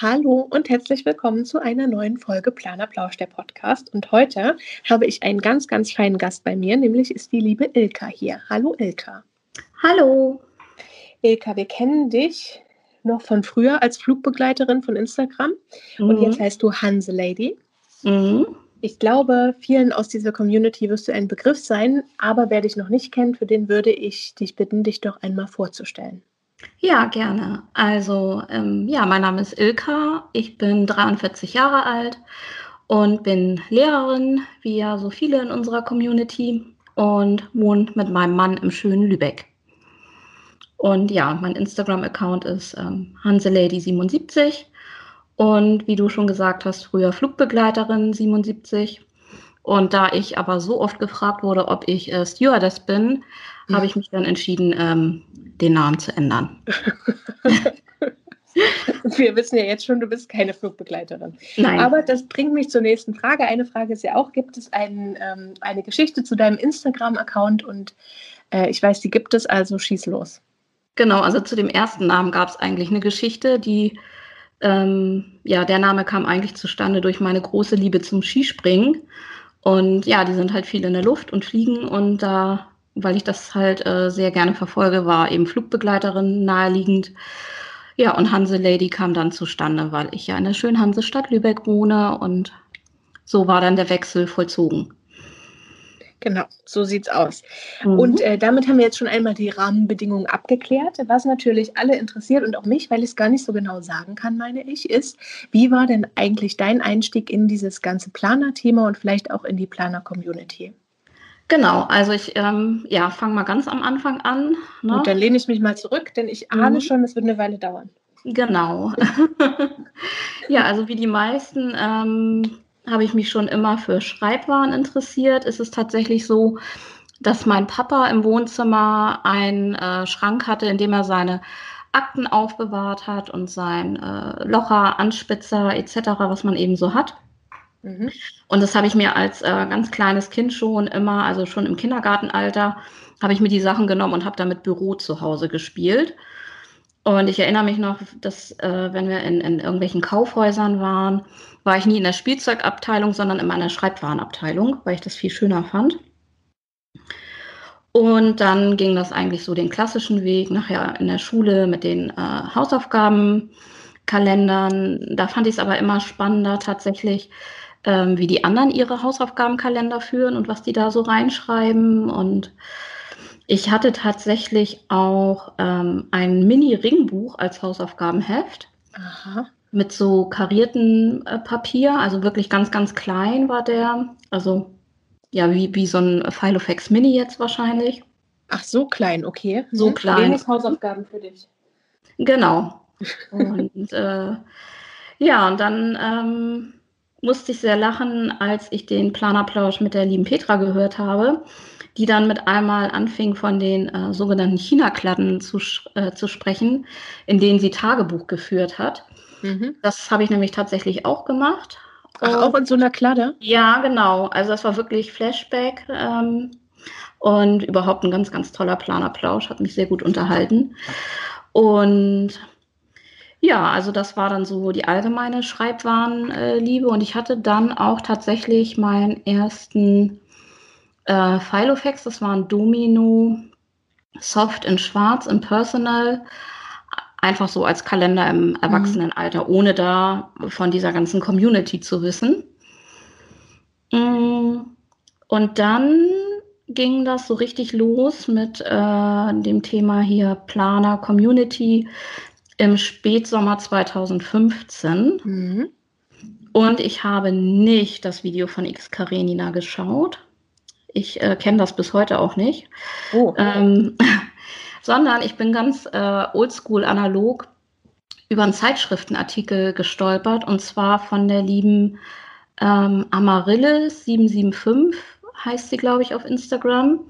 Hallo und herzlich willkommen zu einer neuen Folge Planer Plausch, der Podcast. Und heute habe ich einen ganz, ganz feinen Gast bei mir, nämlich ist die liebe Ilka hier. Hallo Ilka. Hallo. Ilka, wir kennen dich noch von früher als Flugbegleiterin von Instagram mhm. und jetzt heißt du Hanse Lady. Mhm. Ich glaube, vielen aus dieser Community wirst du ein Begriff sein, aber wer dich noch nicht kennt, für den würde ich dich bitten, dich doch einmal vorzustellen. Ja, gerne. Also, ähm, ja, mein Name ist Ilka. Ich bin 43 Jahre alt und bin Lehrerin, wie ja so viele in unserer Community, und wohne mit meinem Mann im schönen Lübeck. Und ja, mein Instagram-Account ist ähm, Hanselady77. Und wie du schon gesagt hast, früher Flugbegleiterin 77. Und da ich aber so oft gefragt wurde, ob ich äh, Stewardess bin, mhm. habe ich mich dann entschieden, ähm, den Namen zu ändern. Wir wissen ja jetzt schon, du bist keine Flugbegleiterin. Nein. Aber das bringt mich zur nächsten Frage. Eine Frage ist ja auch, gibt es ein, ähm, eine Geschichte zu deinem Instagram-Account? Und äh, ich weiß, die gibt es, also schieß los. Genau, also zu dem ersten Namen gab es eigentlich eine Geschichte, die, ähm, ja, der Name kam eigentlich zustande durch meine große Liebe zum Skispringen. Und ja, die sind halt viel in der Luft und fliegen und da weil ich das halt äh, sehr gerne verfolge, war eben Flugbegleiterin naheliegend. Ja, und Hanse Lady kam dann zustande, weil ich ja in der schönen Hansestadt Lübeck wohne und so war dann der Wechsel vollzogen. Genau, so sieht's aus. Mhm. Und äh, damit haben wir jetzt schon einmal die Rahmenbedingungen abgeklärt. Was natürlich alle interessiert und auch mich, weil ich es gar nicht so genau sagen kann, meine ich, ist, wie war denn eigentlich dein Einstieg in dieses ganze Planer-Thema und vielleicht auch in die Planer-Community? Genau, also ich ähm, ja, fange mal ganz am Anfang an. Ne? Gut, dann lehne ich mich mal zurück, denn ich ahne mhm. schon, es wird eine Weile dauern. Genau. ja, also wie die meisten ähm, habe ich mich schon immer für Schreibwaren interessiert. Es ist tatsächlich so, dass mein Papa im Wohnzimmer einen äh, Schrank hatte, in dem er seine Akten aufbewahrt hat und sein äh, Locher, Anspitzer etc., was man eben so hat. Mhm. Und das habe ich mir als äh, ganz kleines Kind schon immer, also schon im Kindergartenalter, habe ich mir die Sachen genommen und habe damit Büro zu Hause gespielt. Und ich erinnere mich noch, dass äh, wenn wir in, in, irgendwelchen Kaufhäusern waren, war ich nie in der Spielzeugabteilung, sondern in meiner Schreibwarenabteilung, weil ich das viel schöner fand. Und dann ging das eigentlich so den klassischen Weg, nachher in der Schule mit den äh, Hausaufgabenkalendern. Da fand ich es aber immer spannender tatsächlich, ähm, wie die anderen ihre Hausaufgabenkalender führen und was die da so reinschreiben. Und ich hatte tatsächlich auch ähm, ein Mini-Ringbuch als Hausaufgabenheft. Aha. Mit so kariertem äh, Papier, also wirklich ganz, ganz klein war der. Also ja, wie, wie so ein Filofax Mini jetzt wahrscheinlich. Ach, so klein, okay. So mhm. klein. Wenig Hausaufgaben für dich. Genau. und äh, ja, und dann ähm, musste ich sehr lachen, als ich den Planerplausch mit der lieben Petra gehört habe, die dann mit einmal anfing, von den äh, sogenannten China-Kladden zu, äh, zu sprechen, in denen sie Tagebuch geführt hat. Mhm. Das habe ich nämlich tatsächlich auch gemacht. Ach, auch in so einer Kladde? Ja, genau. Also das war wirklich Flashback ähm, und überhaupt ein ganz, ganz toller Planerplausch, hat mich sehr gut unterhalten. Und ja, also das war dann so die allgemeine Schreibwarenliebe. Und ich hatte dann auch tatsächlich meinen ersten äh, Filofax, das war ein Domino Soft in Schwarz im Personal, einfach so als Kalender im mhm. Erwachsenenalter, ohne da von dieser ganzen Community zu wissen. Mm, und dann ging das so richtig los mit äh, dem Thema hier Planer, Community im Spätsommer 2015. Mhm. Und ich habe nicht das Video von X Karenina geschaut. Ich äh, kenne das bis heute auch nicht. Oh. Ähm, sondern ich bin ganz äh, oldschool analog über einen Zeitschriftenartikel gestolpert und zwar von der lieben ähm, Amaryllis 775 heißt sie, glaube ich, auf Instagram.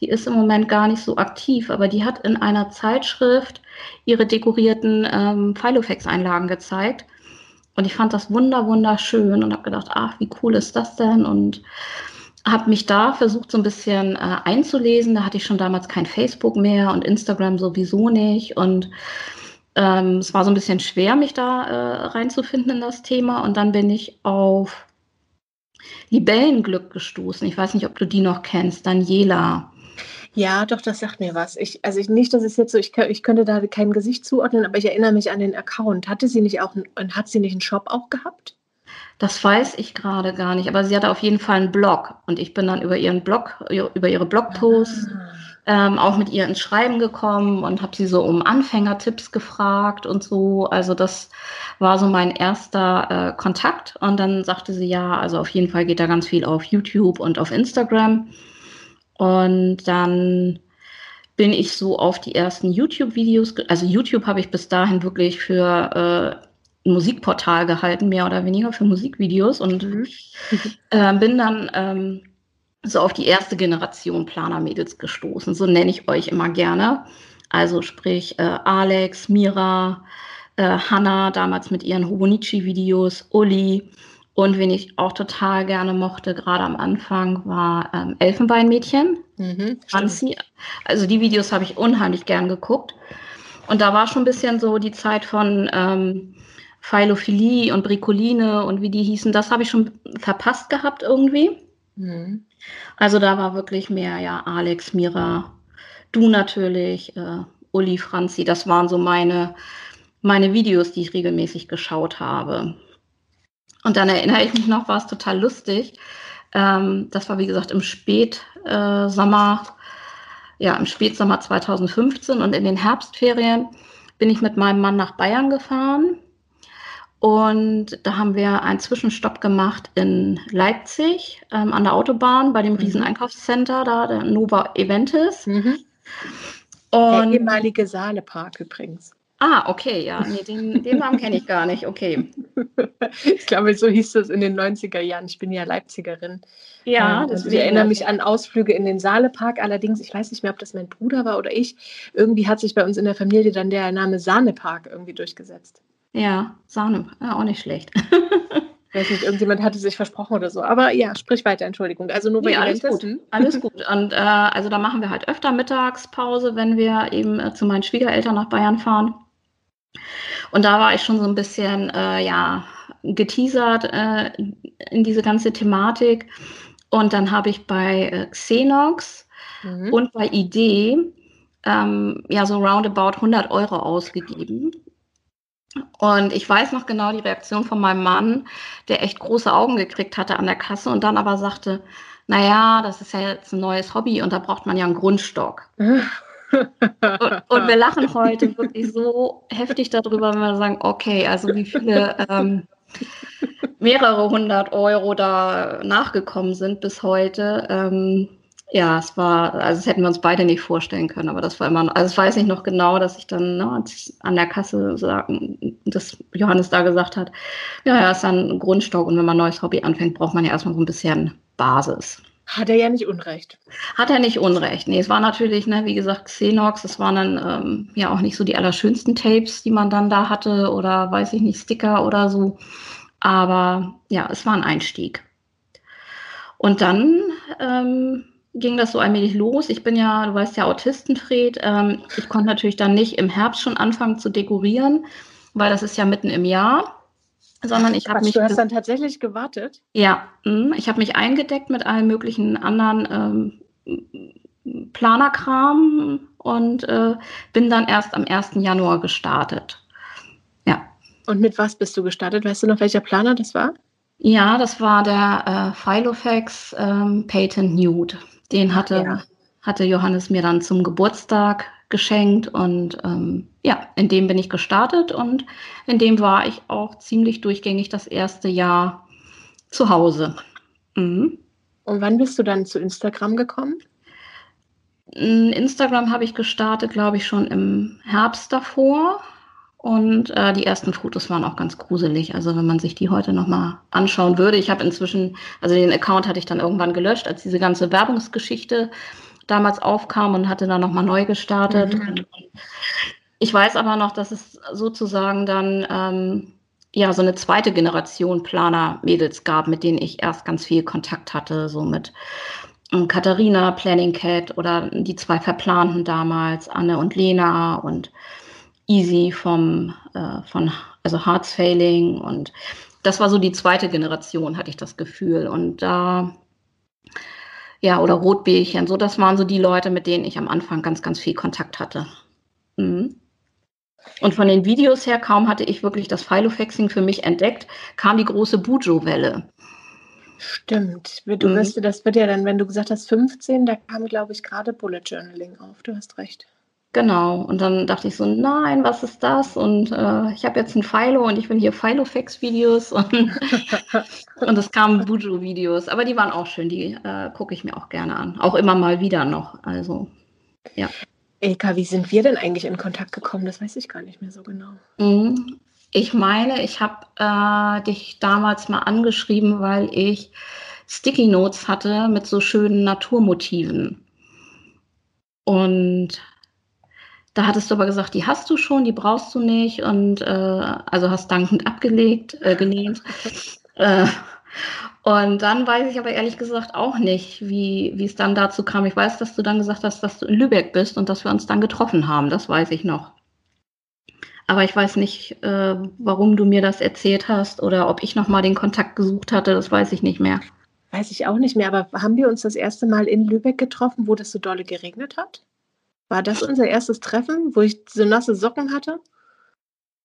Die ist im Moment gar nicht so aktiv, aber die hat in einer Zeitschrift ihre dekorierten ähm, Filofax-Einlagen gezeigt. Und ich fand das wunder, wunderschön und habe gedacht, ach, wie cool ist das denn? Und habe mich da versucht, so ein bisschen äh, einzulesen. Da hatte ich schon damals kein Facebook mehr und Instagram sowieso nicht. Und ähm, es war so ein bisschen schwer, mich da äh, reinzufinden in das Thema. Und dann bin ich auf Libellenglück gestoßen. Ich weiß nicht, ob du die noch kennst, Daniela. Ja, doch, das sagt mir was. Ich, also ich, nicht, dass es jetzt so, ich, ich könnte da kein Gesicht zuordnen, aber ich erinnere mich an den Account. Hatte sie nicht auch, hat sie nicht einen Shop auch gehabt? Das weiß ich gerade gar nicht, aber sie hatte auf jeden Fall einen Blog und ich bin dann über ihren Blog, über ihre Blogposts ah. ähm, auch mit ihr ins Schreiben gekommen und habe sie so um Anfängertipps gefragt und so. Also das war so mein erster äh, Kontakt und dann sagte sie ja, also auf jeden Fall geht da ganz viel auf YouTube und auf Instagram. Und dann bin ich so auf die ersten YouTube-Videos, also YouTube habe ich bis dahin wirklich für äh, ein Musikportal gehalten, mehr oder weniger für Musikvideos und mhm. äh, bin dann ähm, so auf die erste Generation Planer-Mädels gestoßen. So nenne ich euch immer gerne. Also sprich äh, Alex, Mira, äh, Hannah, damals mit ihren Hobonichi-Videos, Uli, und wen ich auch total gerne mochte, gerade am Anfang, war ähm, Elfenbeinmädchen. Mhm, Franzi. Also die Videos habe ich unheimlich gern geguckt. Und da war schon ein bisschen so die Zeit von ähm, Philophilie und Bricoline und wie die hießen. Das habe ich schon verpasst gehabt irgendwie. Mhm. Also da war wirklich mehr, ja, Alex, Mira, du natürlich, äh, Uli, Franzi. Das waren so meine, meine Videos, die ich regelmäßig geschaut habe. Und dann erinnere ich mich noch, war es total lustig. Ähm, das war, wie gesagt, im Spätsommer, äh, ja, im Spätsommer 2015 und in den Herbstferien bin ich mit meinem Mann nach Bayern gefahren. Und da haben wir einen Zwischenstopp gemacht in Leipzig ähm, an der Autobahn bei dem mhm. Rieseneinkaufscenter, da der Nova Eventis. Mhm. Und, der ehemalige Saalepark übrigens. Ah, okay, ja. Nee, den, den Namen kenne ich gar nicht. Okay. ich glaube, so hieß das in den 90er Jahren. Ich bin ja Leipzigerin. Ja, ähm, das ich erinnere mich an Ausflüge in den Saalepark. Allerdings, ich weiß nicht mehr, ob das mein Bruder war oder ich. Irgendwie hat sich bei uns in der Familie dann der Name Sahnepark irgendwie durchgesetzt. Ja, Sahne, ja, auch nicht schlecht. Ich weiß nicht, irgendjemand hatte sich versprochen oder so. Aber ja, sprich weiter, Entschuldigung. Also nur bei nee, alles gut. Alles gut. Und äh, also da machen wir halt öfter Mittagspause, wenn wir eben äh, zu meinen Schwiegereltern nach Bayern fahren. Und da war ich schon so ein bisschen, äh, ja, geteasert äh, in diese ganze Thematik. Und dann habe ich bei äh, Xenox mhm. und bei Idee ähm, ja so roundabout 100 Euro ausgegeben. Und ich weiß noch genau die Reaktion von meinem Mann, der echt große Augen gekriegt hatte an der Kasse und dann aber sagte, naja, das ist ja jetzt ein neues Hobby und da braucht man ja einen Grundstock. Und, wir lachen heute wirklich so heftig darüber, wenn wir sagen, okay, also wie viele ähm, mehrere hundert Euro da nachgekommen sind bis heute. Ähm, ja, es war, also das hätten wir uns beide nicht vorstellen können, aber das war immer, also ich weiß nicht noch genau, dass ich dann ne, an der Kasse sagen, dass Johannes da gesagt hat, ja, ja, ist dann ein Grundstock und wenn man ein neues Hobby anfängt, braucht man ja erstmal so ein bisschen Basis. Hat er ja nicht Unrecht. Hat er nicht Unrecht. Nee, es war natürlich, ne, wie gesagt, Xenox, es waren dann ähm, ja auch nicht so die allerschönsten Tapes, die man dann da hatte oder weiß ich nicht, Sticker oder so. Aber ja, es war ein Einstieg. Und dann ähm, ging das so allmählich los. Ich bin ja, du weißt ja, Autistenfred. Ähm, ich konnte natürlich dann nicht im Herbst schon anfangen zu dekorieren, weil das ist ja mitten im Jahr sondern ich habe mich. Du hast dann tatsächlich gewartet? Ja, hm, ich habe mich eingedeckt mit allen möglichen anderen ähm, Planerkram und äh, bin dann erst am 1. Januar gestartet. Ja. Und mit was bist du gestartet? Weißt du noch, welcher Planer das war? Ja, das war der äh, Filofax ähm, Patent Nude. Den hatte, ja. Hatte Johannes mir dann zum Geburtstag geschenkt und ähm, ja, in dem bin ich gestartet und in dem war ich auch ziemlich durchgängig das erste Jahr zu Hause. Mhm. Und wann bist du dann zu Instagram gekommen? Instagram habe ich gestartet, glaube ich, schon im Herbst davor. Und äh, die ersten Fotos waren auch ganz gruselig. Also wenn man sich die heute nochmal anschauen würde. Ich habe inzwischen, also den Account hatte ich dann irgendwann gelöscht, als diese ganze Werbungsgeschichte damals aufkam und hatte dann nochmal neu gestartet. Mhm. Ich weiß aber noch, dass es sozusagen dann ähm, ja so eine zweite Generation Planer-Mädels gab, mit denen ich erst ganz viel Kontakt hatte, so mit ähm, Katharina, Planning Cat oder die zwei Verplanten damals, Anne und Lena und Easy vom, äh, von, also Hearts Failing und das war so die zweite Generation, hatte ich das Gefühl. Und da, ja, oder Rotbärchen, so, das waren so die Leute, mit denen ich am Anfang ganz, ganz viel Kontakt hatte. Mhm. Und von den Videos her, kaum hatte ich wirklich das Filofaxing für mich entdeckt, kam die große Bujo-Welle. Stimmt. Du mhm. wirst, das wird ja dann, wenn du gesagt hast 15, da kam, glaube ich, gerade Bullet Journaling auf. Du hast recht. Genau. Und dann dachte ich so, nein, was ist das? Und äh, ich habe jetzt ein Philo und ich will hier Filofax-Videos und, und es kamen Bujo-Videos. Aber die waren auch schön, die äh, gucke ich mir auch gerne an. Auch immer mal wieder noch. Also, ja. Eka, wie sind wir denn eigentlich in Kontakt gekommen? Das weiß ich gar nicht mehr so genau. Mhm. Ich meine, ich habe äh, dich damals mal angeschrieben, weil ich Sticky Notes hatte mit so schönen Naturmotiven. Und da hattest du aber gesagt, die hast du schon, die brauchst du nicht und äh, also hast dankend abgelegt, äh, gelehnt. äh, und dann weiß ich aber ehrlich gesagt auch nicht, wie, wie es dann dazu kam. Ich weiß, dass du dann gesagt hast, dass du in Lübeck bist und dass wir uns dann getroffen haben. Das weiß ich noch. Aber ich weiß nicht, äh, warum du mir das erzählt hast oder ob ich nochmal den Kontakt gesucht hatte. Das weiß ich nicht mehr. Weiß ich auch nicht mehr. Aber haben wir uns das erste Mal in Lübeck getroffen, wo das so dolle geregnet hat? War das unser erstes Treffen, wo ich so nasse Socken hatte?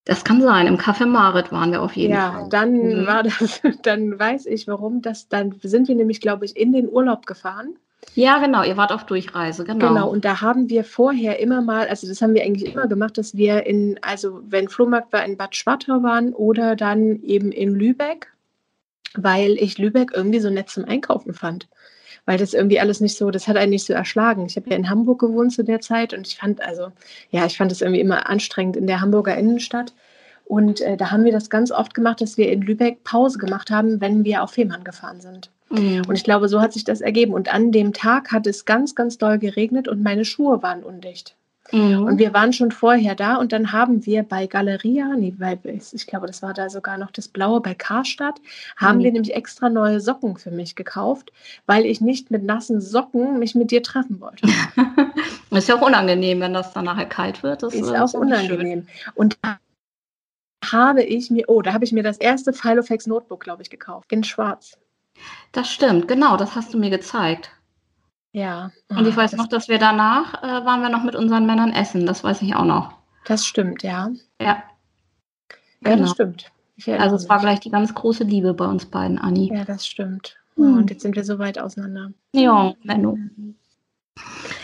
Das kann sein. Im Café Marit waren wir auf jeden ja, Fall. Ja, dann mhm. war das, dann weiß ich, warum das, dann sind wir nämlich, glaube ich, in den Urlaub gefahren. Ja, genau, ihr wart auf Durchreise, genau. Genau, und da haben wir vorher immer mal, also das haben wir eigentlich immer gemacht, dass wir in, also wenn Flohmarkt war, in Bad Schwartau waren oder dann eben in Lübeck, weil ich Lübeck irgendwie so nett zum Einkaufen fand weil das irgendwie alles nicht so, das hat einen nicht so erschlagen. Ich habe ja in Hamburg gewohnt zu der Zeit und ich fand, also, ja, ich fand es irgendwie immer anstrengend in der Hamburger Innenstadt. Und äh, da haben wir das ganz oft gemacht, dass wir in Lübeck Pause gemacht haben, wenn wir auf Fehmarn gefahren sind. Mhm. Und ich glaube, so hat sich das ergeben. Und an dem Tag hat es ganz, ganz doll geregnet und meine Schuhe waren undicht. Mhm. Und wir waren schon vorher da und dann haben wir bei Galeria, nee, bei, ich glaube, das war da sogar noch das Blaue bei Karstadt, haben mhm. wir nämlich extra neue Socken für mich gekauft, weil ich nicht mit nassen Socken mich mit dir treffen wollte. ist ja auch unangenehm, wenn das dann nachher kalt wird. Das ist, ist auch unangenehm. Und da habe ich mir, oh, da habe ich mir das erste Filofax Notebook, glaube ich, gekauft, in schwarz. Das stimmt, genau, das hast du mir gezeigt. Ja. Und ich weiß das noch, dass wir danach äh, waren wir noch mit unseren Männern essen. Das weiß ich auch noch. Das stimmt, ja. Ja. Ja, genau. das stimmt. Also es war gleich die ganz große Liebe bei uns beiden, Anni. Ja, das stimmt. Hm. Und jetzt sind wir so weit auseinander. Ja, Menno.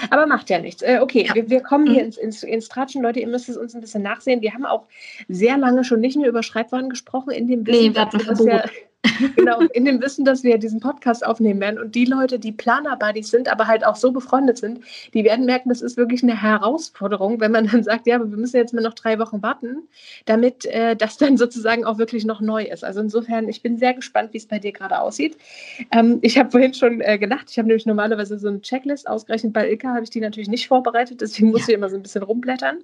Aber macht ja nichts. Äh, okay, ja. wir, wir, kommen hier mhm. ins, ins, ins Tratschen. Leute, ihr müsst es uns ein bisschen nachsehen. Wir haben auch sehr lange schon nicht mehr über Schreibwaren gesprochen in dem Wissen, nee, wir hatten dass, ja, genau, in dem Wissen, dass wir diesen Podcast aufnehmen werden. Und die Leute, die Planer-Buddies sind, aber halt auch so befreundet sind, die werden merken, das ist wirklich eine Herausforderung, wenn man dann sagt, ja, aber wir müssen jetzt mal noch drei Wochen warten, damit äh, das dann sozusagen auch wirklich noch neu ist. Also insofern, ich bin sehr gespannt, wie es bei dir gerade aussieht. Ähm, ich habe vorhin schon äh, gedacht, ich habe nämlich normalerweise so eine Checklist, ausgerechnet bei Ilka habe ich die natürlich nicht vorbereitet, deswegen muss ja. ich immer so ein bisschen rumblättern.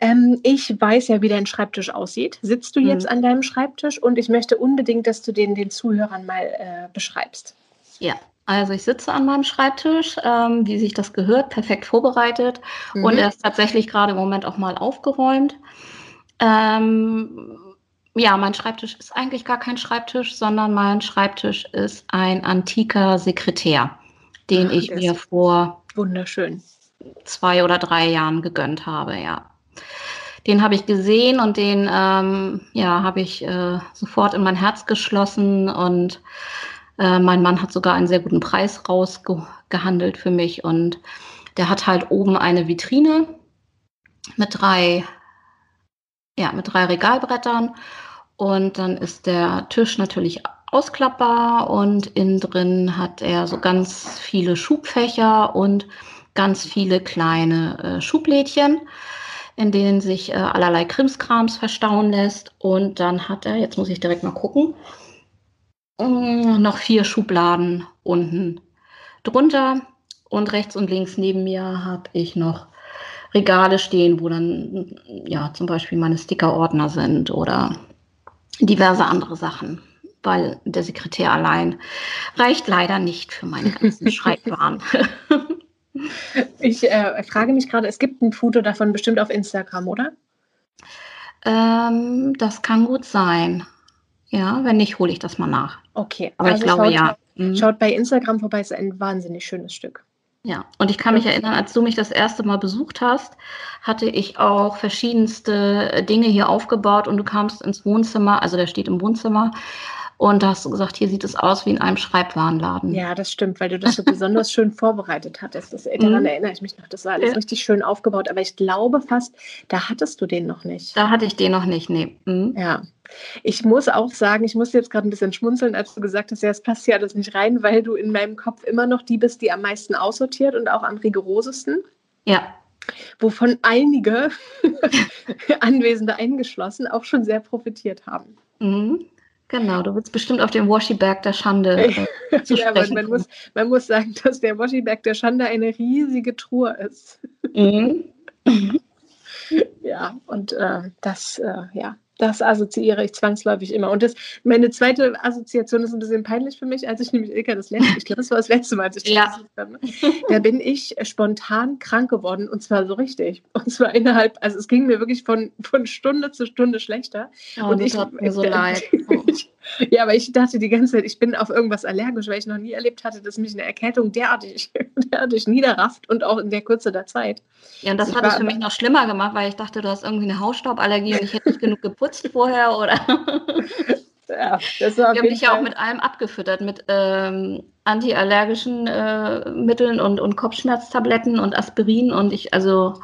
Ähm, ich weiß ja, wie dein Schreibtisch aussieht. Sitzt du mhm. jetzt an deinem Schreibtisch und ich möchte unbedingt, dass du den den Zuhörern mal äh, beschreibst. Ja, also ich sitze an meinem Schreibtisch, ähm, wie sich das gehört, perfekt vorbereitet mhm. und er ist tatsächlich gerade im Moment auch mal aufgeräumt. Ähm, ja, mein Schreibtisch ist eigentlich gar kein Schreibtisch, sondern mein Schreibtisch ist ein antiker Sekretär, den Ach, ich mir vor wunderschön zwei oder drei Jahren gegönnt habe, ja. Den habe ich gesehen und den ähm, ja, habe ich äh, sofort in mein Herz geschlossen und äh, mein Mann hat sogar einen sehr guten Preis rausgehandelt für mich und der hat halt oben eine Vitrine mit drei, ja, mit drei Regalbrettern und dann ist der Tisch natürlich ausklappbar und innen drin hat er so ganz viele Schubfächer und ganz viele kleine äh, Schublädchen, in denen sich äh, allerlei Krimskrams verstauen lässt. Und dann hat er, jetzt muss ich direkt mal gucken, äh, noch vier Schubladen unten drunter. Und rechts und links neben mir habe ich noch Regale stehen, wo dann ja zum Beispiel meine Stickerordner sind oder diverse andere Sachen, weil der Sekretär allein reicht leider nicht für meine ganzen Schreibwaren. Ich äh, frage mich gerade, es gibt ein Foto davon bestimmt auf Instagram, oder? Ähm, das kann gut sein. Ja, wenn nicht, hole ich das mal nach. Okay, aber also ich glaube schaut, ja. Mhm. Schaut bei Instagram vorbei, es ist ein wahnsinnig schönes Stück. Ja, und ich kann mich erinnern, als du mich das erste Mal besucht hast, hatte ich auch verschiedenste Dinge hier aufgebaut und du kamst ins Wohnzimmer, also der steht im Wohnzimmer und da hast du gesagt, hier sieht es aus wie in einem Schreibwarenladen. Ja, das stimmt, weil du das so besonders schön vorbereitet hattest. Das, daran mhm. erinnere ich mich noch. Das war alles ja. richtig schön aufgebaut. Aber ich glaube fast, da hattest du den noch nicht. Da hatte ich den noch nicht, nee. Mhm. Ja. Ich muss auch sagen, ich musste jetzt gerade ein bisschen schmunzeln, als du gesagt hast, ja, es passt hier alles nicht rein, weil du in meinem Kopf immer noch die bist, die am meisten aussortiert und auch am rigorosesten. Ja. Wovon einige Anwesende eingeschlossen auch schon sehr profitiert haben. Mhm. Genau, du willst bestimmt auf den Washiberg der Schande äh, zu ja, man, man, muss, man muss sagen, dass der Washiberg der Schande eine riesige Truhe ist. Mhm. ja, und äh, das, äh, ja, das assoziiere ich zwangsläufig immer. Und das, meine zweite Assoziation ist ein bisschen peinlich für mich, als ich nämlich Ilka das letzte, ich glaube, das war das letzte Mal, als ich ja. das habe. Da bin ich spontan krank geworden und zwar so richtig. Und zwar innerhalb, also es ging mir wirklich von, von Stunde zu Stunde schlechter. Oh, und ich mir so leid. Oh. ja, aber ich dachte die ganze Zeit, ich bin auf irgendwas allergisch, weil ich noch nie erlebt hatte, dass mich eine Erkältung derartig, derartig niederrafft und auch in der Kürze der Zeit. Ja, und das ich hat es für mich noch schlimmer gemacht, weil ich dachte, du hast irgendwie eine Hausstauballergie und ich hätte nicht genug geputzt vorher oder. ja, das war Ich habe mich ja auch mit allem abgefüttert, mit ähm, antiallergischen äh, Mitteln und, und Kopfschmerztabletten und Aspirin und ich, also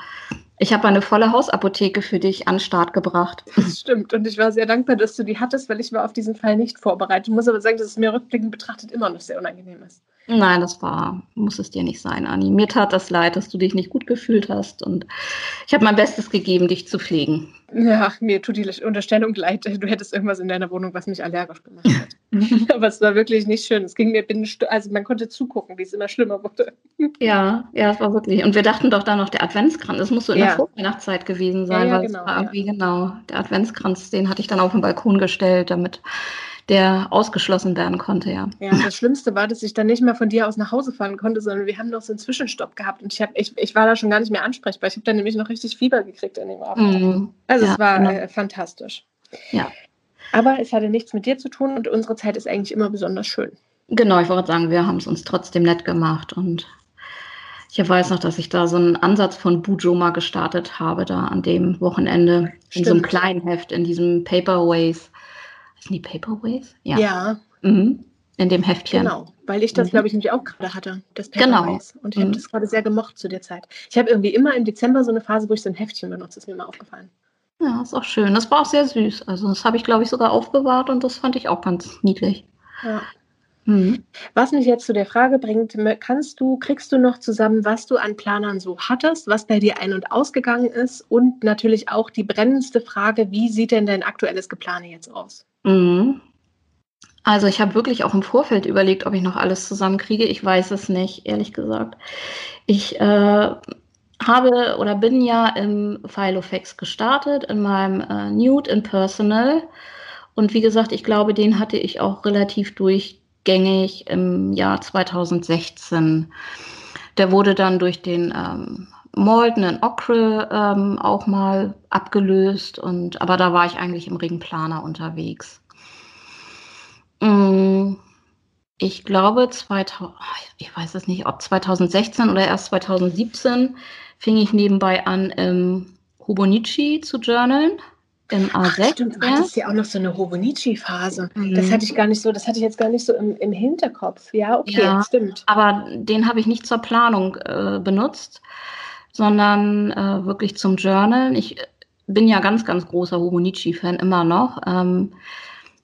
ich habe eine volle Hausapotheke für dich an den Start gebracht. Das stimmt. Und ich war sehr dankbar, dass du die hattest, weil ich war auf diesen Fall nicht vorbereitet. Ich muss aber sagen, dass es mir rückblickend betrachtet immer noch sehr unangenehm ist. Nein, das war, muss es dir nicht sein, Anni. Mir tat das leid, dass du dich nicht gut gefühlt hast. Und ich habe mein Bestes gegeben, dich zu pflegen. Ja, mir tut die Unterstellung leid. Du hättest irgendwas in deiner Wohnung, was mich allergisch gemacht hat. Aber es war wirklich nicht schön. Es ging mir binnen, also man konnte zugucken, wie es immer schlimmer wurde. Ja, ja, es war wirklich. Und wir dachten doch da noch, der Adventskranz, das muss so in ja. der Vorweihnachtszeit gewesen sein, ja, ja, weil genau, es war irgendwie genau, der Adventskranz, den hatte ich dann auf den Balkon gestellt, damit der ausgeschlossen werden konnte, ja. Ja, das Schlimmste war, dass ich dann nicht mehr von dir aus nach Hause fahren konnte, sondern wir haben noch so einen Zwischenstopp gehabt und ich, hab, ich, ich war da schon gar nicht mehr ansprechbar. Ich habe dann nämlich noch richtig Fieber gekriegt an dem Abend. Mhm. Also ja, es war genau. äh, fantastisch. Ja. Aber es hatte nichts mit dir zu tun und unsere Zeit ist eigentlich immer besonders schön. Genau, ich wollte sagen, wir haben es uns trotzdem nett gemacht und ich weiß noch, dass ich da so einen Ansatz von Bujo mal gestartet habe, da an dem Wochenende Stimmt. in so einem kleinen Heft, in diesem Paperways sind die Paperways? Ja. ja. Mhm. In dem Heftchen. Genau, weil ich das, mhm. glaube ich, nämlich auch gerade hatte, das Paperways. Genau. Und ich mhm. habe das gerade sehr gemocht zu der Zeit. Ich habe irgendwie immer im Dezember so eine Phase, wo ich so ein Heftchen benutze, ist mir mal aufgefallen. Ja, ist auch schön. Das war auch sehr süß. Also das habe ich, glaube ich, sogar aufbewahrt und das fand ich auch ganz niedlich. Ja. Mhm. Was mich jetzt zu der Frage bringt, kannst du, kriegst du noch zusammen, was du an Planern so hattest, was bei dir ein- und ausgegangen ist und natürlich auch die brennendste Frage, wie sieht denn dein aktuelles Geplane jetzt aus? Mhm. Also ich habe wirklich auch im Vorfeld überlegt, ob ich noch alles zusammenkriege. Ich weiß es nicht, ehrlich gesagt. Ich äh, habe oder bin ja im Filofax gestartet, in meinem äh, Nude in Personal. Und wie gesagt, ich glaube, den hatte ich auch relativ durchgängig im Jahr 2016. Der wurde dann durch den ähm, Malton in ähm, auch mal abgelöst und aber da war ich eigentlich im Regenplaner unterwegs. Mm, ich glaube, 2000, ich weiß es nicht, ob 2016 oder erst 2017 fing ich nebenbei an, im Hobonichi zu journalen. Im A6. Ach, stimmt, du hattest ja auch noch so eine Hobonichi-Phase. Mhm. Das hatte ich gar nicht so, das hatte ich jetzt gar nicht so im, im Hinterkopf. Ja, okay, ja, stimmt. Aber den habe ich nicht zur Planung äh, benutzt sondern äh, wirklich zum Journal. Ich bin ja ganz, ganz großer Hobonichi-Fan immer noch. Ähm,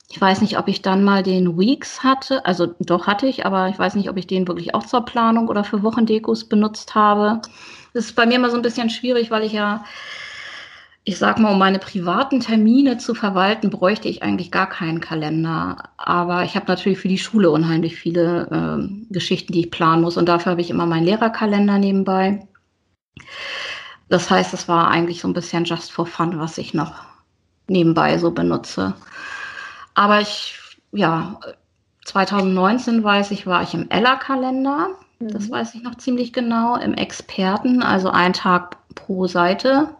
ich weiß nicht, ob ich dann mal den Weeks hatte, also doch hatte ich, aber ich weiß nicht, ob ich den wirklich auch zur Planung oder für Wochendekos benutzt habe. Das ist bei mir immer so ein bisschen schwierig, weil ich ja, ich sag mal, um meine privaten Termine zu verwalten, bräuchte ich eigentlich gar keinen Kalender. Aber ich habe natürlich für die Schule unheimlich viele äh, Geschichten, die ich planen muss. Und dafür habe ich immer meinen Lehrerkalender nebenbei. Das heißt, es war eigentlich so ein bisschen just for fun, was ich noch nebenbei so benutze. Aber ich, ja, 2019 weiß ich, war ich im Ella-Kalender. Das mhm. weiß ich noch ziemlich genau. Im Experten, also ein Tag pro Seite.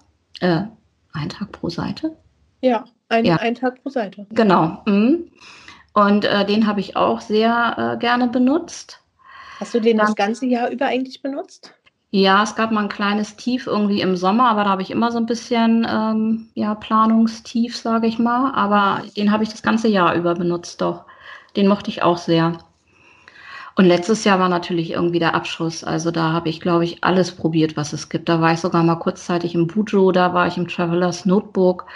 Äh, ein Tag pro Seite? Ja, ein, ja. ein Tag pro Seite. Genau. Mhm. Und äh, den habe ich auch sehr äh, gerne benutzt. Hast du den Dann, das ganze Jahr über eigentlich benutzt? Ja, es gab mal ein kleines Tief irgendwie im Sommer, aber da habe ich immer so ein bisschen ähm, ja, Planungstief, sage ich mal. Aber den habe ich das ganze Jahr über benutzt, doch. Den mochte ich auch sehr. Und letztes Jahr war natürlich irgendwie der Abschluss. Also da habe ich, glaube ich, alles probiert, was es gibt. Da war ich sogar mal kurzzeitig im Bujo, da war ich im Travelers Notebook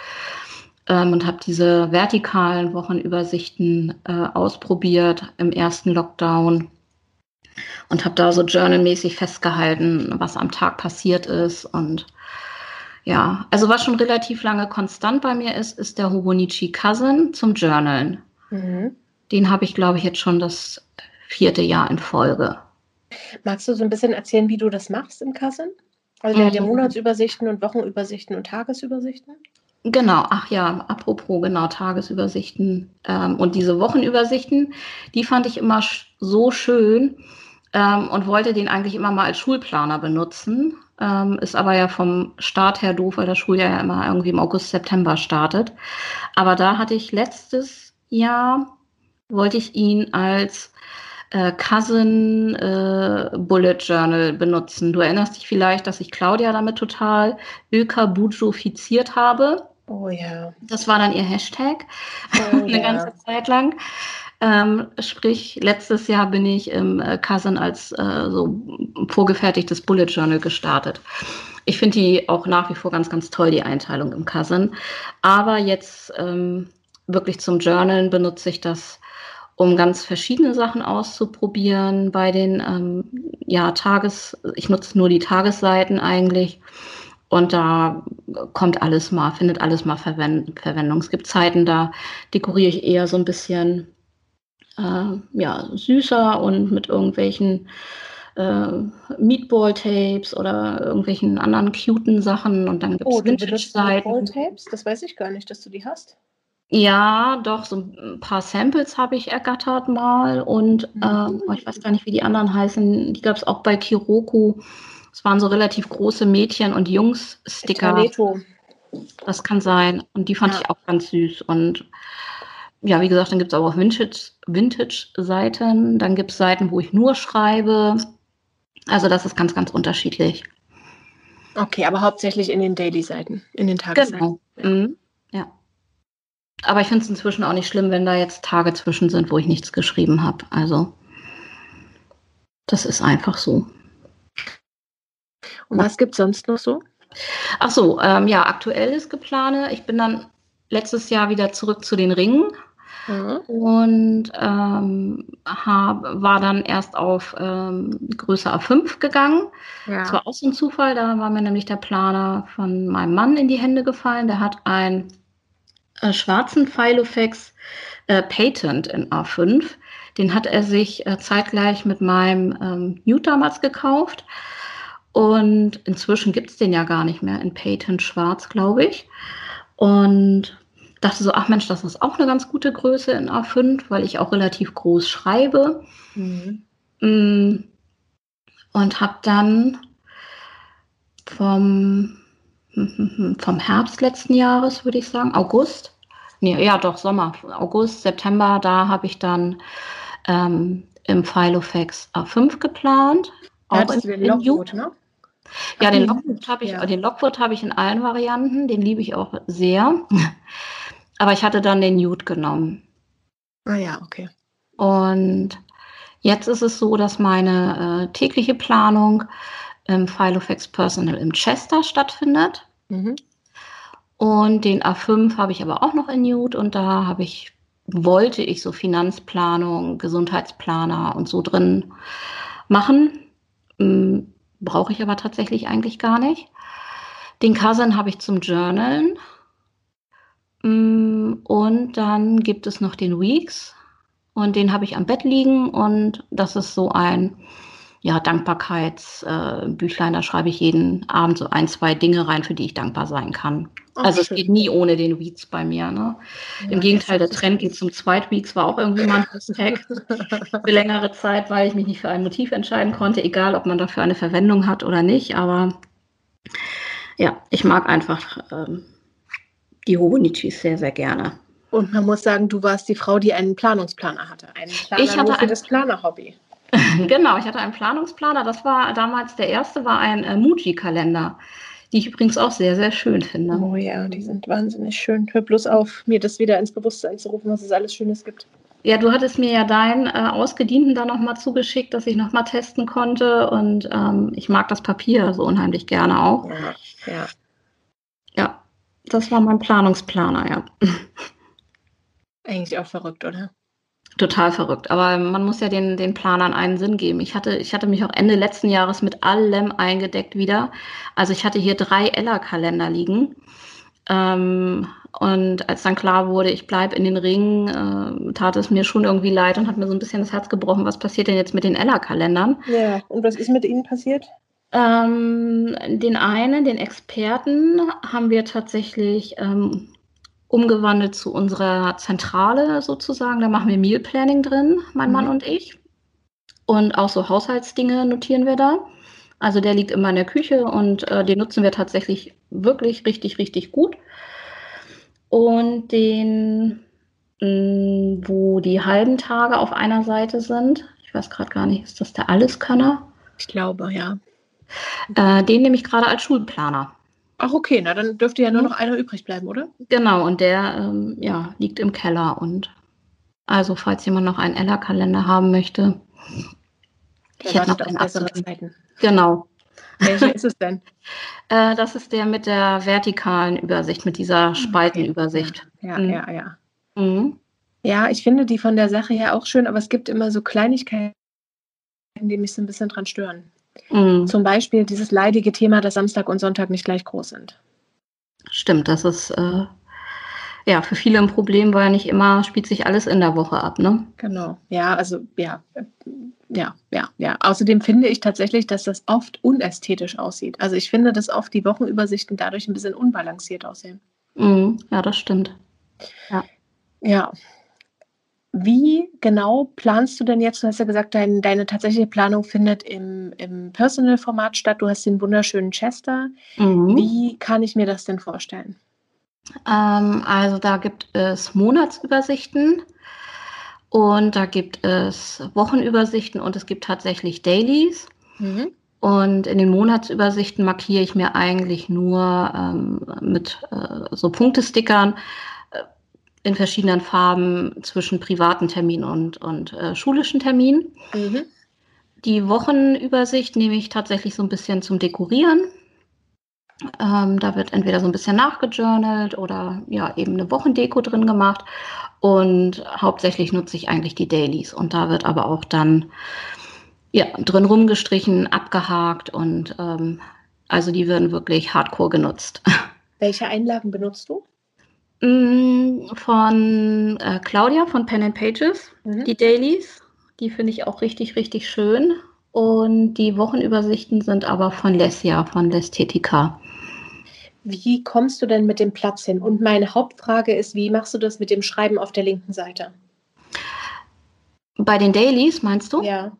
ähm, und habe diese vertikalen Wochenübersichten äh, ausprobiert im ersten Lockdown und habe da so journalmäßig festgehalten, was am Tag passiert ist und ja, also was schon relativ lange konstant bei mir ist, ist der Hobonichi Cousin zum Journalen. Mhm. Den habe ich, glaube ich, jetzt schon das vierte Jahr in Folge. Magst du so ein bisschen erzählen, wie du das machst im Cousin? Also der mhm. mhm. Monatsübersichten und Wochenübersichten und Tagesübersichten. Genau, ach ja, apropos, genau, Tagesübersichten ähm, und diese Wochenübersichten, die fand ich immer so schön ähm, und wollte den eigentlich immer mal als Schulplaner benutzen. Ähm, ist aber ja vom Start her doof, weil das Schuljahr ja immer irgendwie im August, September startet. Aber da hatte ich letztes Jahr, wollte ich ihn als äh, Cousin äh, Bullet Journal benutzen. Du erinnerst dich vielleicht, dass ich Claudia damit total ökabujofiziert habe. Oh ja. Das war dann ihr Hashtag oh, eine ja. ganze Zeit lang. Ähm, sprich, letztes Jahr bin ich im äh, Cousin als äh, so vorgefertigtes Bullet Journal gestartet. Ich finde die auch nach wie vor ganz, ganz toll, die Einteilung im Cousin. Aber jetzt ähm, wirklich zum Journalen benutze ich das um ganz verschiedene Sachen auszuprobieren. Bei den ähm, ja, Tages, ich nutze nur die Tagesseiten eigentlich. Und da kommt alles mal, findet alles mal Verwend Verwendung. Es gibt Zeiten, da dekoriere ich eher so ein bisschen äh, ja, süßer und mit irgendwelchen äh, Meatball-Tapes oder irgendwelchen anderen cuten Sachen. Und dann gibt es oh, Vintage-Seiten. Meatball-Tapes? Das weiß ich gar nicht, dass du die hast. Ja, doch, so ein paar Samples habe ich ergattert mal und äh, ich weiß gar nicht, wie die anderen heißen. Die gab es auch bei Kiroku. Es waren so relativ große Mädchen- und Jungs-Sticker. Das kann sein. Und die fand ja. ich auch ganz süß. Und ja, wie gesagt, dann gibt es aber auch Vintage-Seiten. Vintage dann gibt es Seiten, wo ich nur schreibe. Also das ist ganz, ganz unterschiedlich. Okay, aber hauptsächlich in den Daily-Seiten, in den Tagesseiten. Genau. Mhm. Aber ich finde es inzwischen auch nicht schlimm, wenn da jetzt Tage zwischen sind, wo ich nichts geschrieben habe. Also das ist einfach so. Und was gibt es sonst noch so? Ach so, ähm, ja, aktuell ist geplant. Ich bin dann letztes Jahr wieder zurück zu den Ringen mhm. und ähm, hab, war dann erst auf ähm, Größe A5 gegangen. Ja. Das war auch so ein Zufall. Da war mir nämlich der Planer von meinem Mann in die Hände gefallen. Der hat ein äh, schwarzen Filofax äh, Patent in A5. Den hat er sich äh, zeitgleich mit meinem ähm, Newt damals gekauft. Und inzwischen gibt es den ja gar nicht mehr in Patent Schwarz, glaube ich. Und dachte so, ach Mensch, das ist auch eine ganz gute Größe in A5, weil ich auch relativ groß schreibe. Mhm. Mm. Und habe dann vom vom Herbst letzten Jahres, würde ich sagen, August. Nee, ja, doch, Sommer, August, September, da habe ich dann ähm, im Filofax A5 geplant. Auch ja, in, den Lockwood, ne? Ja, den Lockwood habe ich, ja. den Lockwood habe ich in allen Varianten, den liebe ich auch sehr. Aber ich hatte dann den Nude genommen. Ah ja, okay. Und jetzt ist es so, dass meine äh, tägliche Planung im Filofax Personal im Chester stattfindet. Mhm. Und den A5 habe ich aber auch noch in Nude und da habe ich, wollte ich so Finanzplanung, Gesundheitsplaner und so drin machen. Hm, Brauche ich aber tatsächlich eigentlich gar nicht. Den Cousin habe ich zum Journalen. Hm, und dann gibt es noch den Weeks. Und den habe ich am Bett liegen. Und das ist so ein ja, Dankbarkeitsbüchlein, äh, da schreibe ich jeden Abend so ein, zwei Dinge rein, für die ich dankbar sein kann. Ach, also schön. es geht nie ohne den Weeds bei mir. Ne? Ja, Im Gegenteil, der Trend geht zum Zweitweeks, war auch irgendwie mal ein Hashtag für längere Zeit, weil ich mich nicht für ein Motiv entscheiden konnte, egal ob man dafür eine Verwendung hat oder nicht. Aber ja, ich mag einfach ähm, die Hobonichis sehr, sehr gerne. Und man muss sagen, du warst die Frau, die einen Planungsplaner hatte. Einen Planer ich hatte für ein, das Planer-Hobby. genau, ich hatte einen Planungsplaner. Das war damals der erste, war ein äh, Muji-Kalender, die ich übrigens auch sehr, sehr schön finde. Oh ja, die sind wahnsinnig schön. Hör bloß auf, mir das wieder ins Bewusstsein zu rufen, was es alles Schönes gibt. Ja, du hattest mir ja deinen äh, ausgedienten da nochmal zugeschickt, dass ich nochmal testen konnte. Und ähm, ich mag das Papier so unheimlich gerne auch. Ja, ja. Ja, das war mein Planungsplaner, ja. Eigentlich auch verrückt, oder? Total verrückt. Aber man muss ja den, den Planern einen Sinn geben. Ich hatte, ich hatte mich auch Ende letzten Jahres mit allem eingedeckt wieder. Also ich hatte hier drei Ella-Kalender liegen. Ähm, und als dann klar wurde, ich bleibe in den Ringen, äh, tat es mir schon irgendwie leid und hat mir so ein bisschen das Herz gebrochen. Was passiert denn jetzt mit den Ella-Kalendern? Ja, und was ist mit ihnen passiert? Ähm, den einen, den Experten, haben wir tatsächlich ähm, umgewandelt zu unserer Zentrale sozusagen. Da machen wir Meal Planning drin, mein mhm. Mann und ich. Und auch so Haushaltsdinge notieren wir da. Also der liegt immer in der Küche und äh, den nutzen wir tatsächlich wirklich richtig, richtig gut. Und den, mh, mm, wo die halben Tage auf einer Seite sind, ich weiß gerade gar nicht, ist das der Alleskönner? Ich glaube, ja. Äh, den nehme ich gerade als Schulplaner. Ach, okay, na dann dürfte ja nur noch einer übrig bleiben, oder? Genau, und der ähm, ja, liegt im Keller. Und also, falls jemand noch einen Ella-Kalender haben möchte, ich hätte noch einen bessere Zeiten. Genau. Welcher ist es denn? äh, das ist der mit der vertikalen Übersicht, mit dieser Spaltenübersicht. Ja, ja, mhm. ja. Ja. Mhm. ja, ich finde die von der Sache her auch schön, aber es gibt immer so Kleinigkeiten, die mich so ein bisschen dran stören. Mhm. Zum Beispiel dieses leidige Thema, dass Samstag und Sonntag nicht gleich groß sind. Stimmt, das ist äh, ja für viele ein Problem, weil nicht immer spielt sich alles in der Woche ab, ne? Genau. Ja, also ja, ja, ja, ja. Außerdem finde ich tatsächlich, dass das oft unästhetisch aussieht. Also ich finde, dass oft die Wochenübersichten dadurch ein bisschen unbalanciert aussehen. Mhm. Ja, das stimmt. Ja. Ja, wie genau planst du denn jetzt? Du hast ja gesagt, dein, deine tatsächliche Planung findet im, im Personal-Format statt. Du hast den wunderschönen Chester. Mhm. Wie kann ich mir das denn vorstellen? Ähm, also da gibt es Monatsübersichten und da gibt es Wochenübersichten und es gibt tatsächlich Dailies. Mhm. Und in den Monatsübersichten markiere ich mir eigentlich nur ähm, mit äh, so Punktestickern in verschiedenen Farben zwischen privaten Terminen und, und äh, schulischen Terminen. Mhm. Die Wochenübersicht nehme ich tatsächlich so ein bisschen zum Dekorieren. Ähm, da wird entweder so ein bisschen nachgejournalt oder ja eben eine Wochendeko drin gemacht. Und hauptsächlich nutze ich eigentlich die Dailies. Und da wird aber auch dann ja, drin rumgestrichen, abgehakt und ähm, also die werden wirklich hardcore genutzt. Welche Einlagen benutzt du? Mm, von äh, Claudia von Pen and Pages, mhm. die Dailies. Die finde ich auch richtig, richtig schön. Und die Wochenübersichten sind aber von Lesia, von Lesthetica. Wie kommst du denn mit dem Platz hin? Und meine Hauptfrage ist, wie machst du das mit dem Schreiben auf der linken Seite? Bei den Dailies, meinst du? Ja.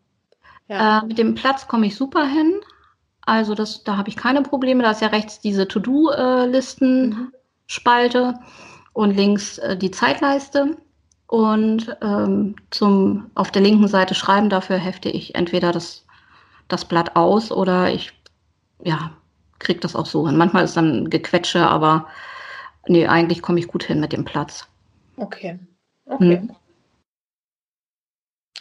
ja. Äh, mit dem Platz komme ich super hin. Also das, da habe ich keine Probleme. Da ist ja rechts diese To-Do-Listen-Spalte. Mhm und links äh, die Zeitleiste. Und ähm, zum auf der linken Seite schreiben, dafür hefte ich entweder das, das Blatt aus oder ich ja, kriege das auch so hin. Manchmal ist dann Gequetsche, aber nee, eigentlich komme ich gut hin mit dem Platz. Okay. Okay. Hm.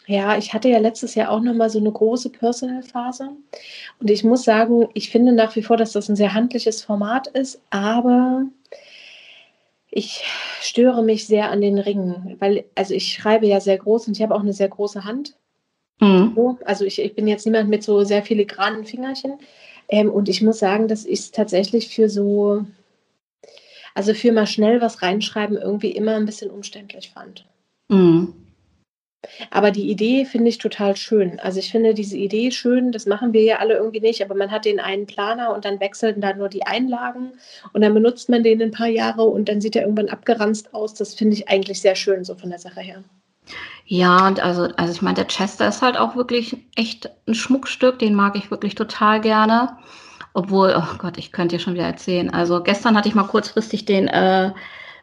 Ja, ich hatte ja letztes Jahr auch nochmal so eine große Personal-Phase. Und ich muss sagen, ich finde nach wie vor, dass das ein sehr handliches Format ist, aber ich störe mich sehr an den Ringen, weil, also ich schreibe ja sehr groß und ich habe auch eine sehr große Hand. Mhm. Also ich, ich bin jetzt niemand mit so sehr filigranen Fingerchen. Ähm, und ich muss sagen, dass ich es tatsächlich für so, also für mal schnell was reinschreiben, irgendwie immer ein bisschen umständlich fand. Mhm. Aber die Idee finde ich total schön. Also ich finde diese Idee schön, das machen wir ja alle irgendwie nicht, aber man hat den einen Planer und dann wechseln da nur die Einlagen und dann benutzt man den ein paar Jahre und dann sieht er irgendwann abgeranzt aus. Das finde ich eigentlich sehr schön, so von der Sache her. Ja, und also, also ich meine, der Chester ist halt auch wirklich echt ein Schmuckstück, den mag ich wirklich total gerne. Obwohl, oh Gott, ich könnte dir schon wieder erzählen. Also gestern hatte ich mal kurzfristig den äh,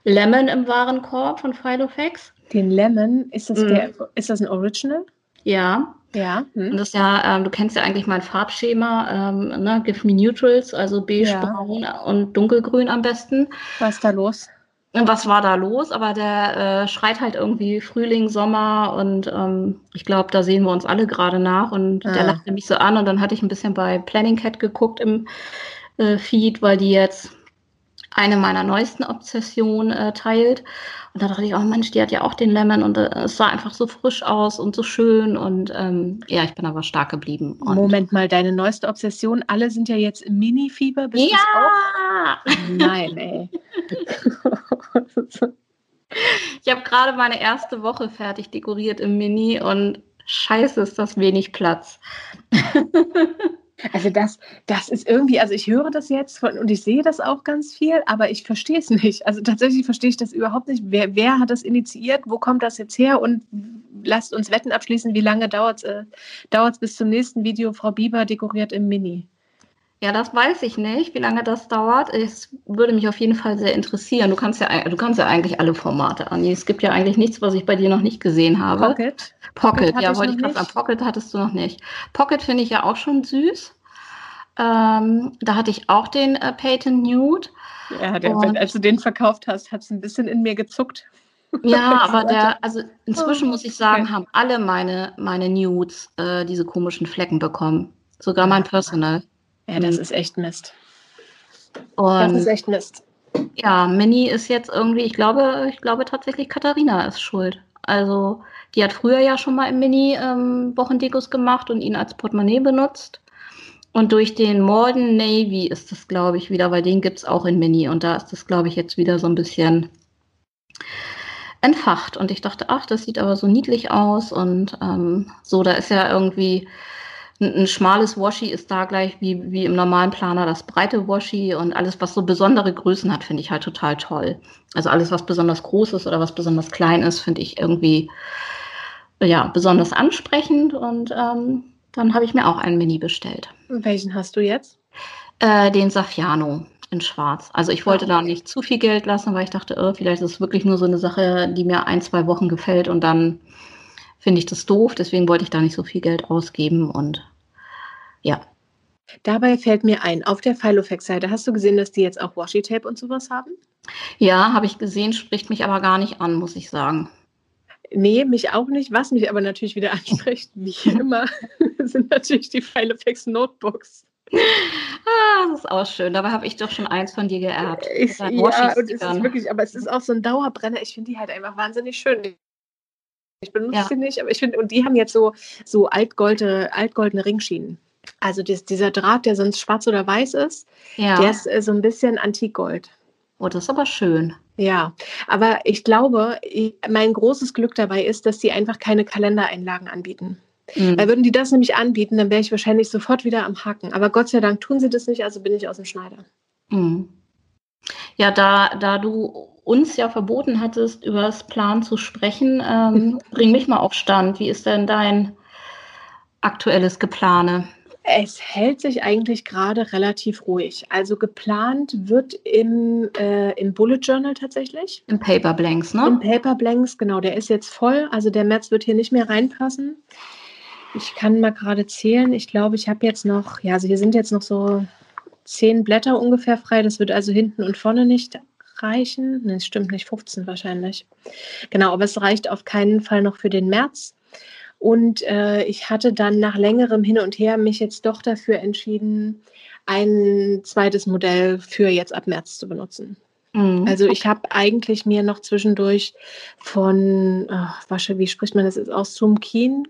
Lemon im Warenkorb von Filofax. Den Lemon, ist das, mm. der, ist das ein Original? Ja. Ja. Hm. Und das ist ja, ähm, du kennst ja eigentlich mein Farbschema, ähm, ne? Give me Neutrals, also beige, ja. braun und dunkelgrün am besten. Was ist da los? was war da los? Aber der äh, schreit halt irgendwie Frühling, Sommer und ähm, ich glaube, da sehen wir uns alle gerade nach. Und ah. der lachte mich so an und dann hatte ich ein bisschen bei Planning Cat geguckt im äh, Feed, weil die jetzt eine meiner neuesten Obsessionen äh, teilt. Und da dachte ich, oh Mensch, die hat ja auch den Lemon und äh, es sah einfach so frisch aus und so schön. Und ähm, ja, ich bin aber stark geblieben. Und Moment mal, deine neueste Obsession, alle sind ja jetzt im Mini-Fieber. Bist ja! Auch? Nein, ey. ich habe gerade meine erste Woche fertig dekoriert im Mini und scheiße ist das wenig Platz. Also das, das ist irgendwie, also ich höre das jetzt von, und ich sehe das auch ganz viel, aber ich verstehe es nicht. Also tatsächlich verstehe ich das überhaupt nicht. Wer, wer hat das initiiert? Wo kommt das jetzt her? Und lasst uns Wetten abschließen, wie lange dauert es äh, bis zum nächsten Video? Frau Bieber dekoriert im Mini. Ja, das weiß ich nicht, wie lange das dauert. Es würde mich auf jeden Fall sehr interessieren. Du kannst ja, du kannst ja eigentlich alle Formate an. Es gibt ja eigentlich nichts, was ich bei dir noch nicht gesehen habe. Pocket. Pocket, Pocket ja, wollte ich gerade sagen. Pocket hattest du noch nicht. Pocket finde ich ja auch schon süß. Ähm, da hatte ich auch den äh, Peyton Nude. Ja, der, Und, als du den verkauft hast, hat es ein bisschen in mir gezuckt. Ja, aber der, also inzwischen muss ich sagen, haben alle meine, meine Nudes äh, diese komischen Flecken bekommen. Sogar mein Personal. Ja, das mhm. ist echt Mist. Und das ist echt Mist. Ja, Minnie ist jetzt irgendwie, ich glaube, ich glaube tatsächlich, Katharina ist schuld. Also, die hat früher ja schon mal im Mini ähm, Wochendekos gemacht und ihn als Portemonnaie benutzt. Und durch den Morden Navy ist das, glaube ich, wieder, weil den gibt es auch in Mini. Und da ist das, glaube ich, jetzt wieder so ein bisschen entfacht. Und ich dachte, ach, das sieht aber so niedlich aus. Und ähm, so, da ist ja irgendwie ein, ein, schmales Washi ist da gleich wie, wie im normalen Planer das breite Washi und alles, was so besondere Größen hat, finde ich halt total toll. Also alles, was besonders groß ist oder was besonders klein ist, finde ich irgendwie ja besonders ansprechend und ähm, dann habe ich mir auch einen Mini bestellt. Welchen hast du jetzt? Äh, den Safiano in Schwarz. Also ich wollte ah, okay. da nicht zu viel Geld lassen, weil ich dachte, oh, vielleicht ist es wirklich nur so eine Sache, die mir ein, zwei Wochen gefällt und dann finde ich das doof. Deswegen wollte ich da nicht so viel Geld ausgeben und ja. Dabei fällt mir ein, auf der Filofax-Seite hast du gesehen, dass die jetzt auch Washi-Tape und sowas haben? Ja, habe ich gesehen, spricht mich aber gar nicht an, muss ich sagen. Nee, mich auch nicht. Was mich aber natürlich wieder anspricht, wie immer, sind natürlich die Filofax Notebooks. Ah, das ist auch schön. Dabei habe ich doch schon eins von dir geerbt. Ich, ja, und es ist wirklich, aber es ist auch so ein Dauerbrenner. Ich finde die halt einfach wahnsinnig schön. Ich benutze ja. sie nicht, aber ich finde, und die haben jetzt so, so altgoldene, altgoldene Ringschienen. Also das, dieser Draht, der sonst schwarz oder weiß ist, ja. der ist äh, so ein bisschen Antikgold. Oh, das ist aber schön. Ja, aber ich glaube, ich, mein großes Glück dabei ist, dass sie einfach keine Kalendereinlagen anbieten. Mhm. Weil würden die das nämlich anbieten, dann wäre ich wahrscheinlich sofort wieder am Haken. Aber Gott sei Dank tun sie das nicht, also bin ich aus dem Schneider. Mhm. Ja, da, da du uns ja verboten hattest, über das Plan zu sprechen, ähm, bring mich mal auf Stand. Wie ist denn dein aktuelles Geplane? Es hält sich eigentlich gerade relativ ruhig. Also geplant wird im, äh, im Bullet Journal tatsächlich. Im Paper Blanks, ne? Im Paper Blanks, genau. Der ist jetzt voll. Also der März wird hier nicht mehr reinpassen. Ich kann mal gerade zählen. Ich glaube, ich habe jetzt noch, ja, also hier sind jetzt noch so zehn Blätter ungefähr frei. Das wird also hinten und vorne nicht reichen. Ne, es stimmt nicht, 15 wahrscheinlich. Genau, aber es reicht auf keinen Fall noch für den März. Und äh, ich hatte dann nach längerem Hin und Her mich jetzt doch dafür entschieden, ein zweites Modell für jetzt ab März zu benutzen. Mhm. Also ich habe eigentlich mir noch zwischendurch von, oh, wasche, wie spricht man das jetzt aus, zum Kien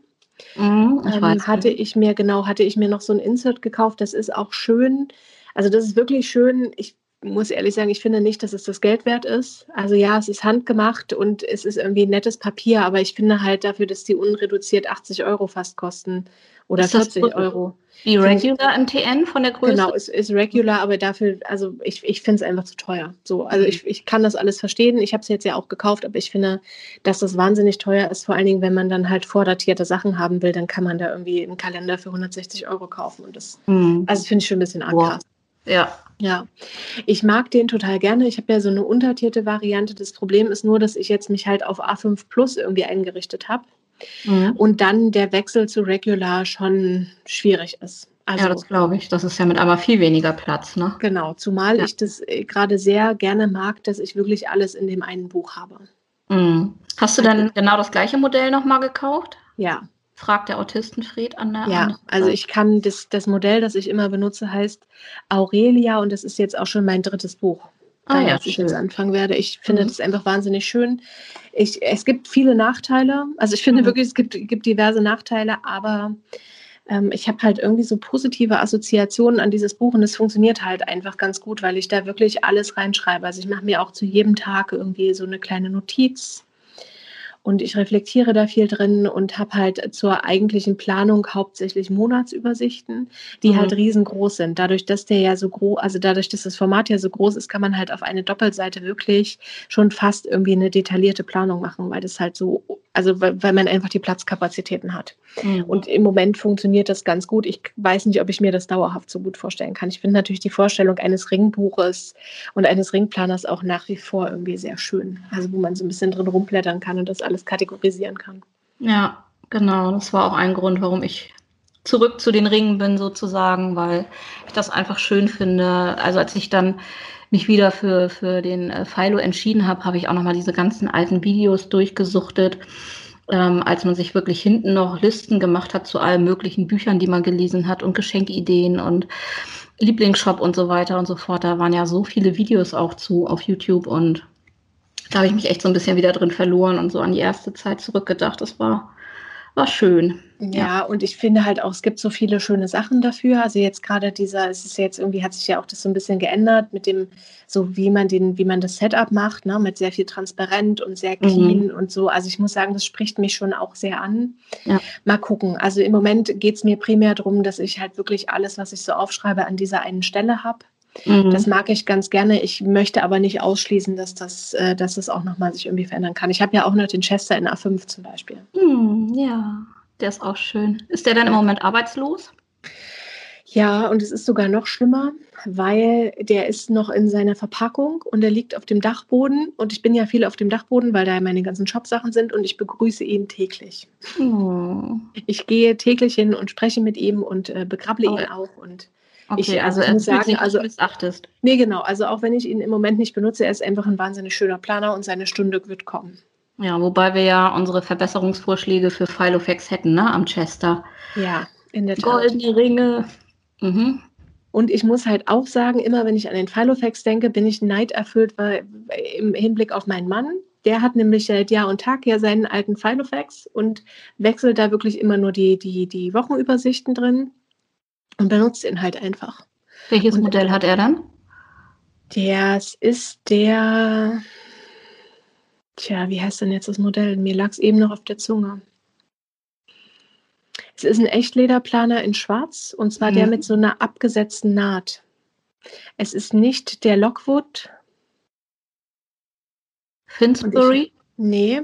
Mhm, ich ähm, hatte ich mir, genau, hatte ich mir noch so ein Insert gekauft. Das ist auch schön. Also das ist wirklich schön. Ich muss ehrlich sagen, ich finde nicht, dass es das Geld wert ist. Also ja, es ist handgemacht und es ist irgendwie nettes Papier, aber ich finde halt dafür, dass die unreduziert 80 Euro fast kosten oder ist 40 Euro. Wie Regular MTN von der Größe? Genau, es ist Regular, aber dafür, also ich, ich finde es einfach zu teuer. So, also mhm. ich, ich kann das alles verstehen. Ich habe es jetzt ja auch gekauft, aber ich finde, dass das wahnsinnig teuer ist. Vor allen Dingen, wenn man dann halt vordatierte Sachen haben will, dann kann man da irgendwie einen Kalender für 160 Euro kaufen. Und das, mhm. also finde ich schon ein bisschen arg krass. Ja. Ja, ich mag den total gerne. Ich habe ja so eine untertierte Variante. Das Problem ist nur, dass ich jetzt mich halt auf A5 Plus irgendwie eingerichtet habe. Mhm. Und dann der Wechsel zu Regular schon schwierig ist. Also, ja, das glaube ich. Das ist ja mit einmal viel weniger Platz, ne? Genau, zumal ja. ich das äh, gerade sehr gerne mag, dass ich wirklich alles in dem einen Buch habe. Mhm. Hast du dann genau das gleiche Modell nochmal gekauft? Ja. Fragt der Autistenfried an der Ja, an also ich kann das, das Modell, das ich immer benutze, heißt Aurelia und das ist jetzt auch schon mein drittes Buch. Ah, ja, ich jetzt anfangen werde. Ich finde mhm. das einfach wahnsinnig schön. Ich, es gibt viele Nachteile. Also ich finde mhm. wirklich, es gibt, gibt diverse Nachteile, aber ähm, ich habe halt irgendwie so positive Assoziationen an dieses Buch und es funktioniert halt einfach ganz gut, weil ich da wirklich alles reinschreibe. Also ich mache mir auch zu jedem Tag irgendwie so eine kleine Notiz und ich reflektiere da viel drin und habe halt zur eigentlichen Planung hauptsächlich Monatsübersichten, die mhm. halt riesengroß sind. Dadurch, dass der ja so groß, also dadurch, dass das Format ja so groß ist, kann man halt auf eine Doppelseite wirklich schon fast irgendwie eine detaillierte Planung machen, weil das halt so, also weil, weil man einfach die Platzkapazitäten hat. Mhm. Und im Moment funktioniert das ganz gut. Ich weiß nicht, ob ich mir das dauerhaft so gut vorstellen kann. Ich finde natürlich die Vorstellung eines Ringbuches und eines Ringplaners auch nach wie vor irgendwie sehr schön. Also wo man so ein bisschen drin rumblättern kann und das alles alles kategorisieren kann. Ja, genau. Das war auch ein Grund, warum ich zurück zu den Ringen bin, sozusagen, weil ich das einfach schön finde. Also als ich dann mich wieder für, für den äh, Philo entschieden habe, habe ich auch nochmal diese ganzen alten Videos durchgesuchtet. Ähm, als man sich wirklich hinten noch Listen gemacht hat zu allen möglichen Büchern, die man gelesen hat und Geschenkideen und Lieblingsshop und so weiter und so fort. Da waren ja so viele Videos auch zu auf YouTube und da habe ich mich echt so ein bisschen wieder drin verloren und so an die erste Zeit zurückgedacht. Das war, war schön. Ja, ja, und ich finde halt auch, es gibt so viele schöne Sachen dafür. Also jetzt gerade dieser, es ist jetzt irgendwie, hat sich ja auch das so ein bisschen geändert mit dem, so wie man den, wie man das Setup macht, ne, mit sehr viel transparent und sehr mhm. clean mhm. und so. Also ich muss sagen, das spricht mich schon auch sehr an. Ja. Mal gucken. Also im Moment geht es mir primär darum, dass ich halt wirklich alles, was ich so aufschreibe, an dieser einen Stelle habe. Mhm. Das mag ich ganz gerne. Ich möchte aber nicht ausschließen, dass das, äh, dass das auch nochmal sich irgendwie verändern kann. Ich habe ja auch noch den Chester in A5 zum Beispiel. Mhm, ja, der ist auch schön. Ist der dann im Moment arbeitslos? Ja, und es ist sogar noch schlimmer, weil der ist noch in seiner Verpackung und der liegt auf dem Dachboden. Und ich bin ja viel auf dem Dachboden, weil da meine ganzen Shopsachen sind und ich begrüße ihn täglich. Oh. Ich gehe täglich hin und spreche mit ihm und äh, begrable oh. ihn auch. Und Okay, ich, also er muss sagen, also missachtest. Nee, genau. Also auch wenn ich ihn im Moment nicht benutze, er ist einfach ein wahnsinnig schöner Planer und seine Stunde wird kommen. Ja, wobei wir ja unsere Verbesserungsvorschläge für Filofax hätten, ne, am Chester. Ja, in der Tat. Goldene Ringe. Mhm. Und ich muss halt auch sagen, immer wenn ich an den Filofax denke, bin ich neiderfüllt, weil im Hinblick auf meinen Mann, der hat nämlich seit Jahr und Tag ja seinen alten Filofax und wechselt da wirklich immer nur die, die, die Wochenübersichten drin und benutzt ihn halt einfach. Welches und Modell hat er dann? Das ist der, tja, wie heißt denn jetzt das Modell? Mir lag es eben noch auf der Zunge. Es ist ein Echtlederplaner in Schwarz und zwar mhm. der mit so einer abgesetzten Naht. Es ist nicht der Lockwood. Finsbury? Ich, nee.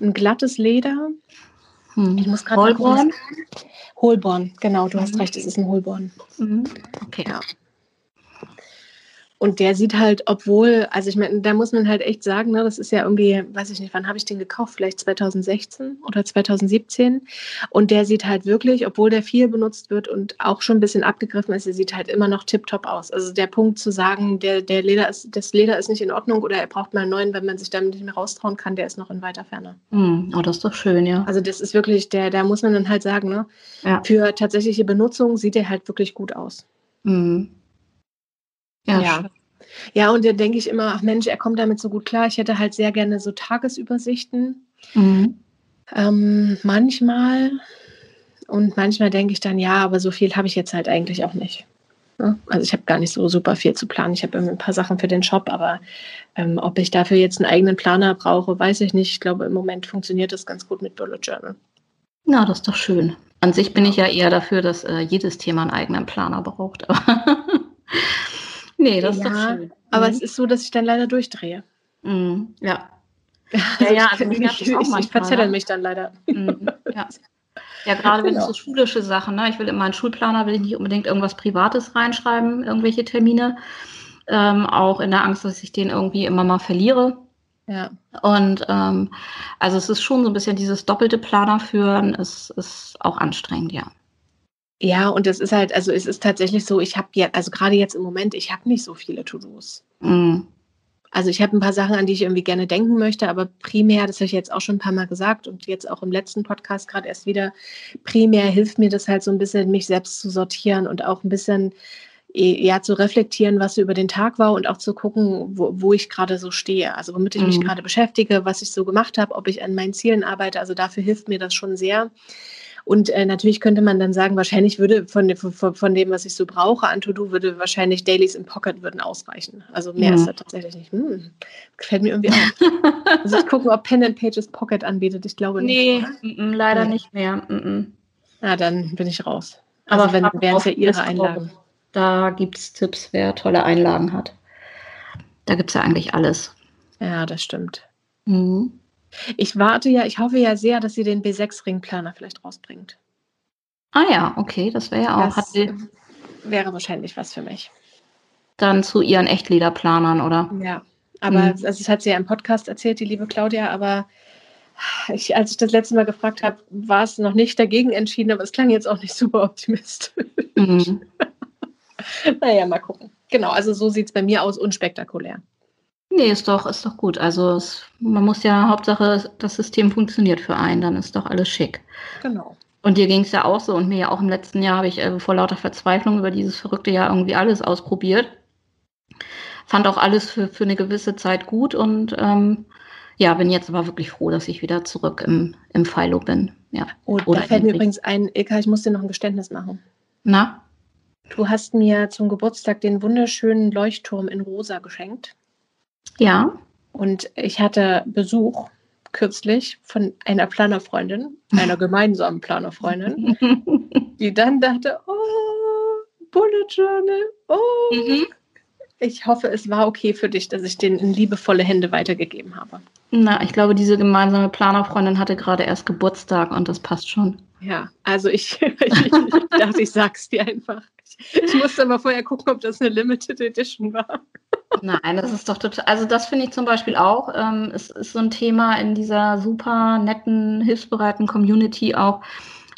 Ein glattes Leder. Hm. Ich muss gerade Holborn, genau, du mhm. hast recht, es ist ein Holborn. Mhm. Okay. Ja. Und der sieht halt, obwohl, also ich meine, da muss man halt echt sagen, ne, das ist ja irgendwie, weiß ich nicht, wann habe ich den gekauft? Vielleicht 2016 oder 2017. Und der sieht halt wirklich, obwohl der viel benutzt wird und auch schon ein bisschen abgegriffen ist, der sieht halt immer noch tiptop aus. Also der Punkt zu sagen, der, der Leder ist, das Leder ist nicht in Ordnung oder er braucht mal einen neuen, wenn man sich damit nicht mehr raustrauen kann, der ist noch in weiter Ferne. Mm, oh, das ist doch schön, ja. Also das ist wirklich, der, da muss man dann halt sagen, ne, ja. für tatsächliche Benutzung sieht der halt wirklich gut aus. Mhm. Ja, ja. ja und da denke ich immer, ach Mensch, er kommt damit so gut klar. Ich hätte halt sehr gerne so Tagesübersichten. Mhm. Ähm, manchmal. Und manchmal denke ich dann, ja, aber so viel habe ich jetzt halt eigentlich auch nicht. Also ich habe gar nicht so super viel zu planen. Ich habe ein paar Sachen für den Shop, aber ähm, ob ich dafür jetzt einen eigenen Planer brauche, weiß ich nicht. Ich glaube, im Moment funktioniert das ganz gut mit Bullet Journal. Na, das ist doch schön. An sich bin ich ja eher dafür, dass äh, jedes Thema einen eigenen Planer braucht. nee, das ja, ist doch schön. Aber mhm. es ist so, dass ich dann leider durchdrehe. Mhm. Ja. Also ja, also ich, ich, ich, ich verzettel ne? mich dann leider. Mhm. Ja. Ja, gerade genau. wenn es so schulische Sachen, ne? Ich will in meinen Schulplaner will ich nicht unbedingt irgendwas Privates reinschreiben, irgendwelche Termine. Ähm, auch in der Angst, dass ich den irgendwie immer mal verliere. Ja. Und ähm, also es ist schon so ein bisschen dieses doppelte Planer führen, ist, ist auch anstrengend, ja. Ja, und es ist halt, also es ist tatsächlich so, ich habe jetzt, also gerade jetzt im Moment, ich habe nicht so viele To-Dos. Mm. Also ich habe ein paar Sachen, an die ich irgendwie gerne denken möchte, aber primär, das habe ich jetzt auch schon ein paar Mal gesagt und jetzt auch im letzten Podcast gerade erst wieder, primär hilft mir das halt so ein bisschen, mich selbst zu sortieren und auch ein bisschen ja zu reflektieren, was so über den Tag war und auch zu gucken, wo, wo ich gerade so stehe. Also womit ich mhm. mich gerade beschäftige, was ich so gemacht habe, ob ich an meinen Zielen arbeite. Also dafür hilft mir das schon sehr. Und äh, natürlich könnte man dann sagen, wahrscheinlich würde von, von, von dem, was ich so brauche an To-Do, würde wahrscheinlich Dailies in Pocket würden ausreichen. Also mehr ja. ist da tatsächlich nicht. Hm, gefällt mir irgendwie auch. also ich gucke, ob Pen and Pages Pocket anbietet. Ich glaube nicht. Nee, m -m, leider nee. nicht mehr. M Na, dann bin ich raus. Also Aber wenn wären es ja Ihre Einlagen. Da gibt es Tipps, wer tolle Einlagen hat. Da gibt es ja eigentlich alles. Ja, das stimmt. Mhm. Ich warte ja, ich hoffe ja sehr, dass sie den B6-Ringplaner vielleicht rausbringt. Ah ja, okay, das wäre ja auch. Das wäre wahrscheinlich was für mich. Dann zu ihren Echtlederplanern, oder? Ja, aber mhm. also das hat sie ja im Podcast erzählt, die liebe Claudia, aber ich, als ich das letzte Mal gefragt habe, war es noch nicht dagegen entschieden, aber es klang jetzt auch nicht super optimistisch. Mhm. naja, mal gucken. Genau, also so sieht es bei mir aus, unspektakulär. Nee, ist doch, ist doch gut. Also es, man muss ja, Hauptsache, das System funktioniert für einen, dann ist doch alles schick. Genau. Und dir ging es ja auch so und mir ja auch im letzten Jahr habe ich äh, vor lauter Verzweiflung über dieses verrückte Jahr irgendwie alles ausprobiert. Fand auch alles für, für eine gewisse Zeit gut und ähm, ja, bin jetzt aber wirklich froh, dass ich wieder zurück im, im Philo bin. Ja. Oh, da fällt mir übrigens ein, Ilka, ich muss dir noch ein Geständnis machen. Na? Du hast mir zum Geburtstag den wunderschönen Leuchtturm in Rosa geschenkt. Ja. Und ich hatte Besuch kürzlich von einer Planerfreundin, einer gemeinsamen Planerfreundin, die dann dachte, oh, Bullet Journal, oh. Mhm. Ich hoffe, es war okay für dich, dass ich den in liebevolle Hände weitergegeben habe. Na, ich glaube, diese gemeinsame Planerfreundin hatte gerade erst Geburtstag und das passt schon. Ja, also ich, ich, ich dachte, ich sag's dir einfach. Ich, musste aber vorher gucken, ob das eine Limited Edition war. Nein, das ist doch total. Also, das finde ich zum Beispiel auch. Ähm, es ist so ein Thema in dieser super netten, hilfsbereiten Community auch,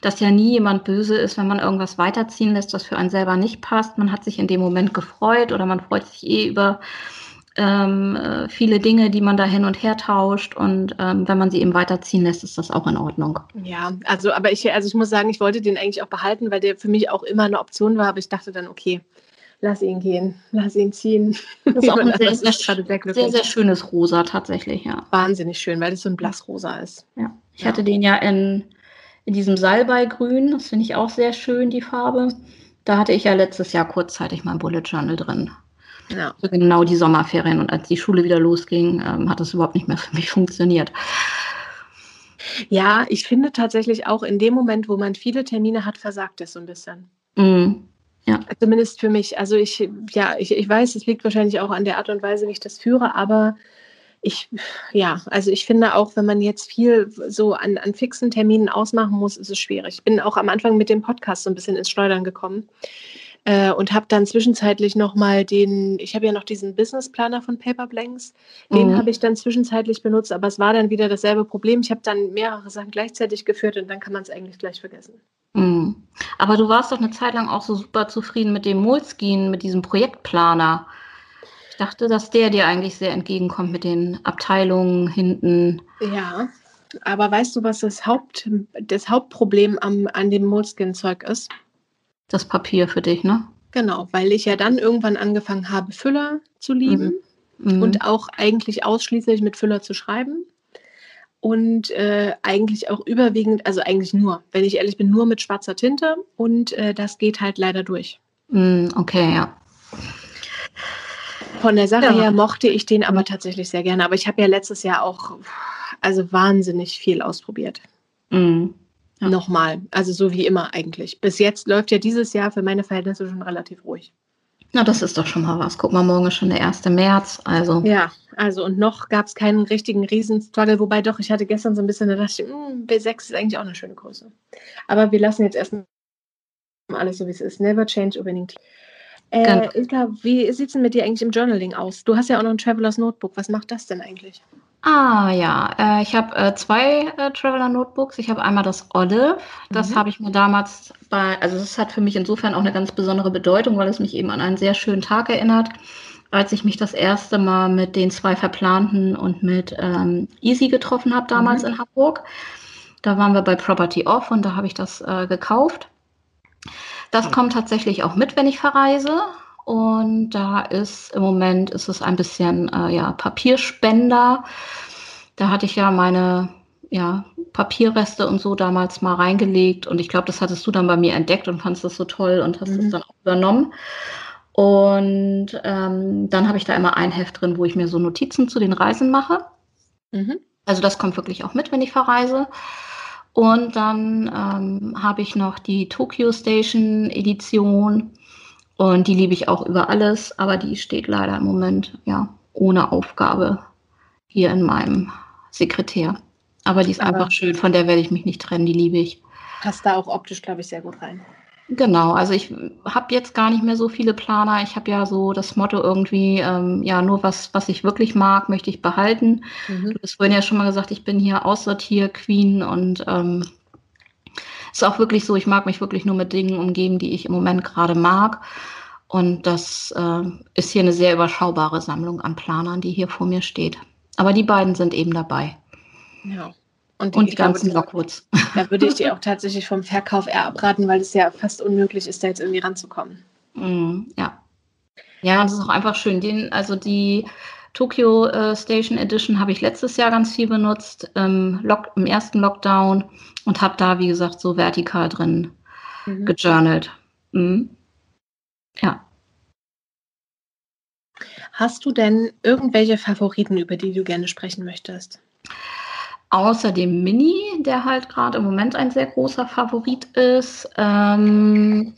dass ja nie jemand böse ist, wenn man irgendwas weiterziehen lässt, was für einen selber nicht passt. Man hat sich in dem Moment gefreut oder man freut sich eh über ähm, äh, viele Dinge, die man da hin und her tauscht. Und ähm, wenn man sie eben weiterziehen lässt, ist das auch in Ordnung. Ja, also aber ich, also ich muss sagen, ich wollte den eigentlich auch behalten, weil der für mich auch immer eine Option war. Aber ich dachte dann, okay, lass ihn gehen, lass ihn ziehen. Das ist auch ein sehr, sehr, sehr, sehr, sehr, schönes Rosa tatsächlich, ja. Wahnsinnig schön, weil es so ein Blassrosa ist. Ja, ich ja. hatte den ja in, in diesem Salbeigrün, das finde ich auch sehr schön, die Farbe. Da hatte ich ja letztes Jahr kurzzeitig mein Bullet Journal drin. Ja. Also genau die Sommerferien und als die Schule wieder losging, ähm, hat das überhaupt nicht mehr für mich funktioniert. Ja, ich finde tatsächlich auch in dem Moment, wo man viele Termine hat, versagt es so ein bisschen. Mm, ja. Zumindest für mich. Also ich, ja, ich, ich weiß, es liegt wahrscheinlich auch an der Art und Weise, wie ich das führe, aber ich, ja, also ich finde auch, wenn man jetzt viel so an, an fixen Terminen ausmachen muss, ist es schwierig. Ich bin auch am Anfang mit dem Podcast so ein bisschen ins Schleudern gekommen äh, und habe dann zwischenzeitlich nochmal den, ich habe ja noch diesen Business-Planer von Paper Blanks, den mhm. habe ich dann zwischenzeitlich benutzt, aber es war dann wieder dasselbe Problem. Ich habe dann mehrere Sachen gleichzeitig geführt und dann kann man es eigentlich gleich vergessen. Mhm. Aber du warst doch eine Zeit lang auch so super zufrieden mit dem Moleskine, mit diesem Projektplaner. Ich dachte, dass der dir eigentlich sehr entgegenkommt mit den Abteilungen hinten. Ja, aber weißt du, was das, Haupt, das Hauptproblem am, an dem Moleskine-Zeug ist? Das Papier für dich, ne? Genau, weil ich ja dann irgendwann angefangen habe, Füller zu lieben mhm. und auch eigentlich ausschließlich mit Füller zu schreiben. Und äh, eigentlich auch überwiegend, also eigentlich nur, wenn ich ehrlich bin, nur mit schwarzer Tinte und äh, das geht halt leider durch. Mm, okay, ja. Von der Sache ja. her mochte ich den aber tatsächlich sehr gerne. Aber ich habe ja letztes Jahr auch also wahnsinnig viel ausprobiert. Mm. Ja. Nochmal. Also so wie immer eigentlich. Bis jetzt läuft ja dieses Jahr für meine Verhältnisse schon relativ ruhig. Na, das ist doch schon mal was. Guck mal, morgen ist schon der 1. März. Also. Ja, also und noch gab es keinen richtigen Riesenstruggle, wobei doch, ich hatte gestern so ein bisschen, da dachte ich, hm, B6 ist eigentlich auch eine schöne Größe. Aber wir lassen jetzt erstmal alles so, wie es ist. Never change team. Äh, Ilka, wie sieht es denn mit dir eigentlich im Journaling aus? Du hast ja auch noch ein Travelers Notebook. Was macht das denn eigentlich? Ah ja, äh, ich habe äh, zwei äh, Traveler Notebooks. Ich habe einmal das Olive. Das mhm. habe ich mir damals bei, also das hat für mich insofern auch eine ganz besondere Bedeutung, weil es mich eben an einen sehr schönen Tag erinnert, als ich mich das erste Mal mit den zwei Verplanten und mit ähm, Easy getroffen habe damals mhm. in Hamburg. Da waren wir bei Property Off und da habe ich das äh, gekauft. Das kommt tatsächlich auch mit, wenn ich verreise. Und da ist im Moment ist es ein bisschen äh, ja, Papierspender. Da hatte ich ja meine ja, Papierreste und so damals mal reingelegt. Und ich glaube, das hattest du dann bei mir entdeckt und fandest das so toll und hast es mhm. dann auch übernommen. Und ähm, dann habe ich da immer ein Heft drin, wo ich mir so Notizen zu den Reisen mache. Mhm. Also das kommt wirklich auch mit, wenn ich verreise. Und dann ähm, habe ich noch die Tokyo Station Edition. Und die liebe ich auch über alles, aber die steht leider im Moment ja ohne Aufgabe hier in meinem Sekretär. Aber die ist aber einfach schön, von der werde ich mich nicht trennen, die liebe ich. Passt da auch optisch, glaube ich, sehr gut rein. Genau, also ich habe jetzt gar nicht mehr so viele Planer. Ich habe ja so das Motto irgendwie, ähm, ja, nur was, was ich wirklich mag, möchte ich behalten. Mhm. Du hast vorhin ja schon mal gesagt, ich bin hier Aussortier-Queen und ähm, ist auch wirklich so, ich mag mich wirklich nur mit Dingen umgeben, die ich im Moment gerade mag. Und das äh, ist hier eine sehr überschaubare Sammlung an Planern, die hier vor mir steht. Aber die beiden sind eben dabei. Ja. Und die, und die ganzen Lockwoods. Da würde ich dir auch tatsächlich vom Verkauf eher abraten, weil es ja fast unmöglich ist, da jetzt irgendwie ranzukommen. Mm, ja. Ja, und es ist auch einfach schön. Den, also die Tokyo äh, Station Edition habe ich letztes Jahr ganz viel benutzt, ähm, Lock, im ersten Lockdown und habe da, wie gesagt, so vertikal drin mhm. gejournalt. Mhm. Ja. Hast du denn irgendwelche Favoriten, über die du gerne sprechen möchtest? Außer dem Mini, der halt gerade im Moment ein sehr großer Favorit ist, ähm,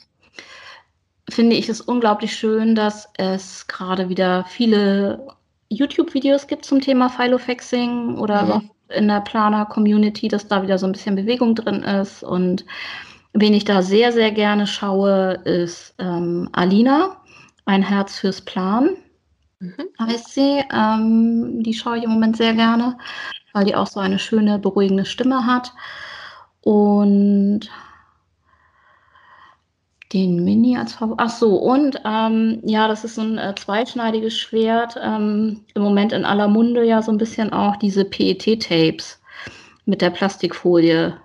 finde ich es unglaublich schön, dass es gerade wieder viele YouTube-Videos gibt zum Thema Filofaxing oder mhm. in der Planer-Community, dass da wieder so ein bisschen Bewegung drin ist. Und wen ich da sehr, sehr gerne schaue, ist ähm, Alina, ein Herz fürs Plan. Mhm. Heißt sie. Ähm, die schaue ich im Moment sehr gerne, weil die auch so eine schöne, beruhigende Stimme hat. Und den Mini als Favorit. Ach so, und ähm, ja, das ist so ein äh, zweischneidiges Schwert. Ähm, Im Moment in aller Munde ja so ein bisschen auch diese PET-Tapes mit der Plastikfolie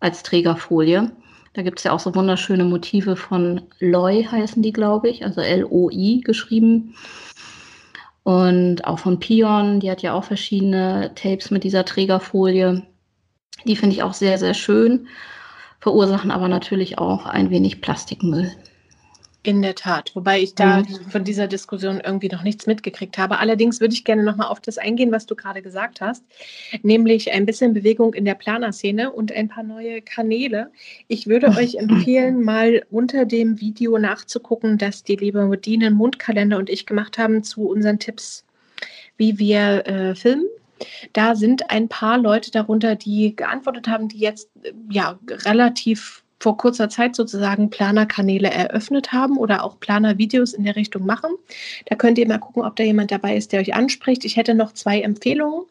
als Trägerfolie. Da gibt es ja auch so wunderschöne Motive von Loi, heißen die, glaube ich, also L-O-I geschrieben. Und auch von Pion, die hat ja auch verschiedene Tapes mit dieser Trägerfolie. Die finde ich auch sehr, sehr schön verursachen aber natürlich auch ein wenig Plastikmüll. In der Tat, wobei ich da mhm. von dieser Diskussion irgendwie noch nichts mitgekriegt habe. Allerdings würde ich gerne nochmal auf das eingehen, was du gerade gesagt hast, nämlich ein bisschen Bewegung in der Planerszene und ein paar neue Kanäle. Ich würde euch empfehlen, mal unter dem Video nachzugucken, das die liebe Modine Mundkalender und ich gemacht haben zu unseren Tipps, wie wir äh, filmen da sind ein paar Leute darunter, die geantwortet haben, die jetzt ja relativ vor kurzer Zeit sozusagen Planerkanäle eröffnet haben oder auch Planervideos in der Richtung machen. Da könnt ihr mal gucken, ob da jemand dabei ist, der euch anspricht. Ich hätte noch zwei Empfehlungen.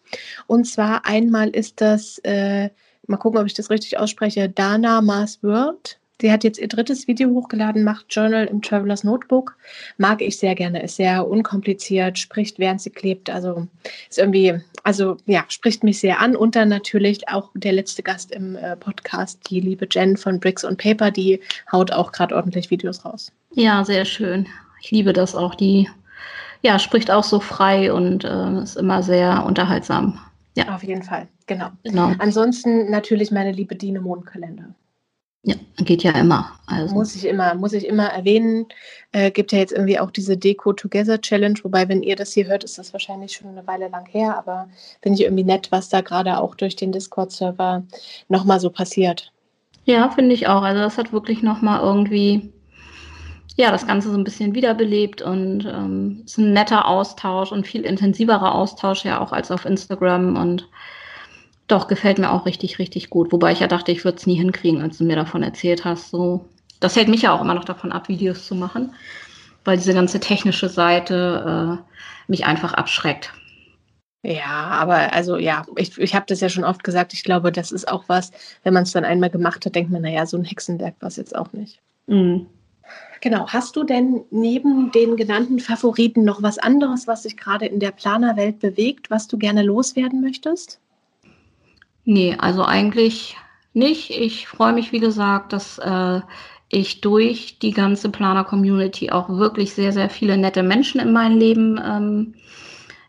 Und zwar einmal ist das, äh, mal gucken, ob ich das richtig ausspreche, Dana Mars World. Sie hat jetzt ihr drittes Video hochgeladen, macht Journal im Travelers Notebook. Mag ich sehr gerne, ist sehr unkompliziert, spricht während sie klebt. Also ist irgendwie, also ja, spricht mich sehr an. Und dann natürlich auch der letzte Gast im äh, Podcast, die liebe Jen von Bricks und Paper, die haut auch gerade ordentlich Videos raus. Ja, sehr schön. Ich liebe das auch. Die ja, spricht auch so frei und äh, ist immer sehr unterhaltsam. Ja. Auf jeden Fall, genau. genau. Ansonsten natürlich meine liebe Dine Mondkalender. Ja, geht ja immer. Also. Muss ich immer, muss ich immer erwähnen. Äh, gibt ja jetzt irgendwie auch diese Deko Together Challenge, wobei, wenn ihr das hier hört, ist das wahrscheinlich schon eine Weile lang her, aber finde ich irgendwie nett, was da gerade auch durch den Discord-Server nochmal so passiert. Ja, finde ich auch. Also das hat wirklich nochmal irgendwie ja, das Ganze so ein bisschen wiederbelebt und ähm, ist ein netter Austausch und viel intensiverer Austausch ja auch als auf Instagram und doch, gefällt mir auch richtig, richtig gut. Wobei ich ja dachte, ich würde es nie hinkriegen, als du mir davon erzählt hast. So, das hält mich ja auch immer noch davon ab, Videos zu machen, weil diese ganze technische Seite äh, mich einfach abschreckt. Ja, aber also ja, ich, ich habe das ja schon oft gesagt. Ich glaube, das ist auch was, wenn man es dann einmal gemacht hat, denkt man, naja, so ein Hexenwerk war es jetzt auch nicht. Mhm. Genau. Hast du denn neben den genannten Favoriten noch was anderes, was sich gerade in der Planerwelt bewegt, was du gerne loswerden möchtest? Nee, also eigentlich nicht. Ich freue mich, wie gesagt, dass äh, ich durch die ganze Planer-Community auch wirklich sehr, sehr viele nette Menschen in meinem Leben ähm,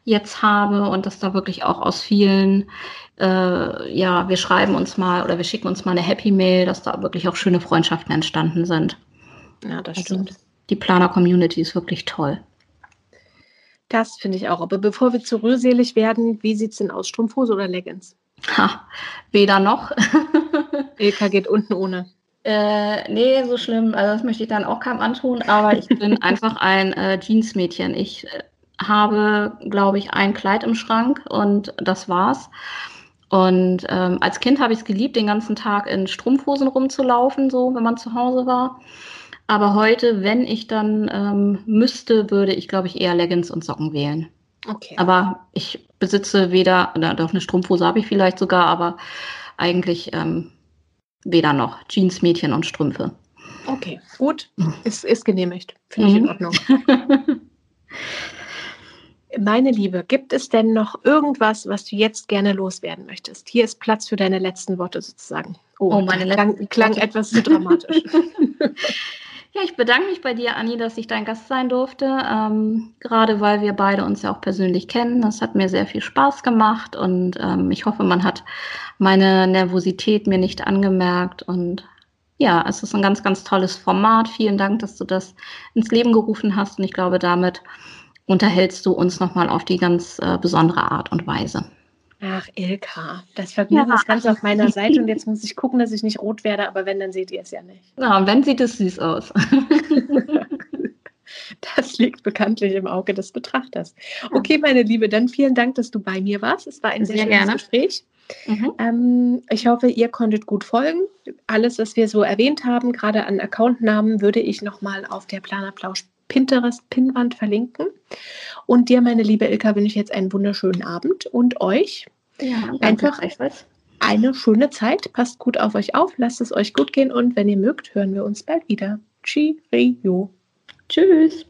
jetzt habe und dass da wirklich auch aus vielen, äh, ja, wir schreiben uns mal oder wir schicken uns mal eine Happy Mail, dass da wirklich auch schöne Freundschaften entstanden sind. Ja, das also, stimmt. Die Planer-Community ist wirklich toll. Das finde ich auch. Aber bevor wir zu rührselig werden, wie sieht es denn aus? Strumpfhose oder Leggings? Ha, weder noch. Ilka geht unten ohne. Äh, nee, so schlimm. Also das möchte ich dann auch keinem antun, aber ich bin einfach ein äh, Jeans-Mädchen. Ich äh, habe, glaube ich, ein Kleid im Schrank und das war's. Und ähm, als Kind habe ich es geliebt, den ganzen Tag in Strumpfhosen rumzulaufen, so wenn man zu Hause war. Aber heute, wenn ich dann ähm, müsste, würde ich, glaube ich, eher Leggings und Socken wählen. Okay. Aber ich besitze weder, oder doch eine Strumpfhose habe ich vielleicht sogar, aber eigentlich ähm, weder noch. Jeans, Mädchen und Strümpfe. Okay, gut. Ist, ist genehmigt. Finde ich mhm. in Ordnung. Meine Liebe, gibt es denn noch irgendwas, was du jetzt gerne loswerden möchtest? Hier ist Platz für deine letzten Worte sozusagen. Oh, oh meine klang, letzten klang Worte. etwas zu dramatisch. Ja, ich bedanke mich bei dir, Anni, dass ich dein Gast sein durfte. Ähm, gerade weil wir beide uns ja auch persönlich kennen. Das hat mir sehr viel Spaß gemacht und ähm, ich hoffe, man hat meine Nervosität mir nicht angemerkt. Und ja, es ist ein ganz, ganz tolles Format. Vielen Dank, dass du das ins Leben gerufen hast. Und ich glaube, damit unterhältst du uns nochmal auf die ganz äh, besondere Art und Weise. Ach, Ilka, das Vergnügen ja. ist ganz auf meiner Seite und jetzt muss ich gucken, dass ich nicht rot werde, aber wenn, dann seht ihr es ja nicht. Ja, und wenn sieht es süß aus. das liegt bekanntlich im Auge des Betrachters. Okay, meine Liebe, dann vielen Dank, dass du bei mir warst. Es war ein sehr, sehr schönes gerne. Gespräch. Mhm. Ähm, ich hoffe, ihr konntet gut folgen. Alles, was wir so erwähnt haben, gerade an Accountnamen, würde ich nochmal auf der Planerplausch Pinterest-Pinwand verlinken. Und dir, meine liebe Ilka, wünsche ich jetzt einen wunderschönen Abend und euch ja, einfach eine schöne Zeit. Passt gut auf euch auf, lasst es euch gut gehen und wenn ihr mögt, hören wir uns bald wieder. Cheerio. Tschüss.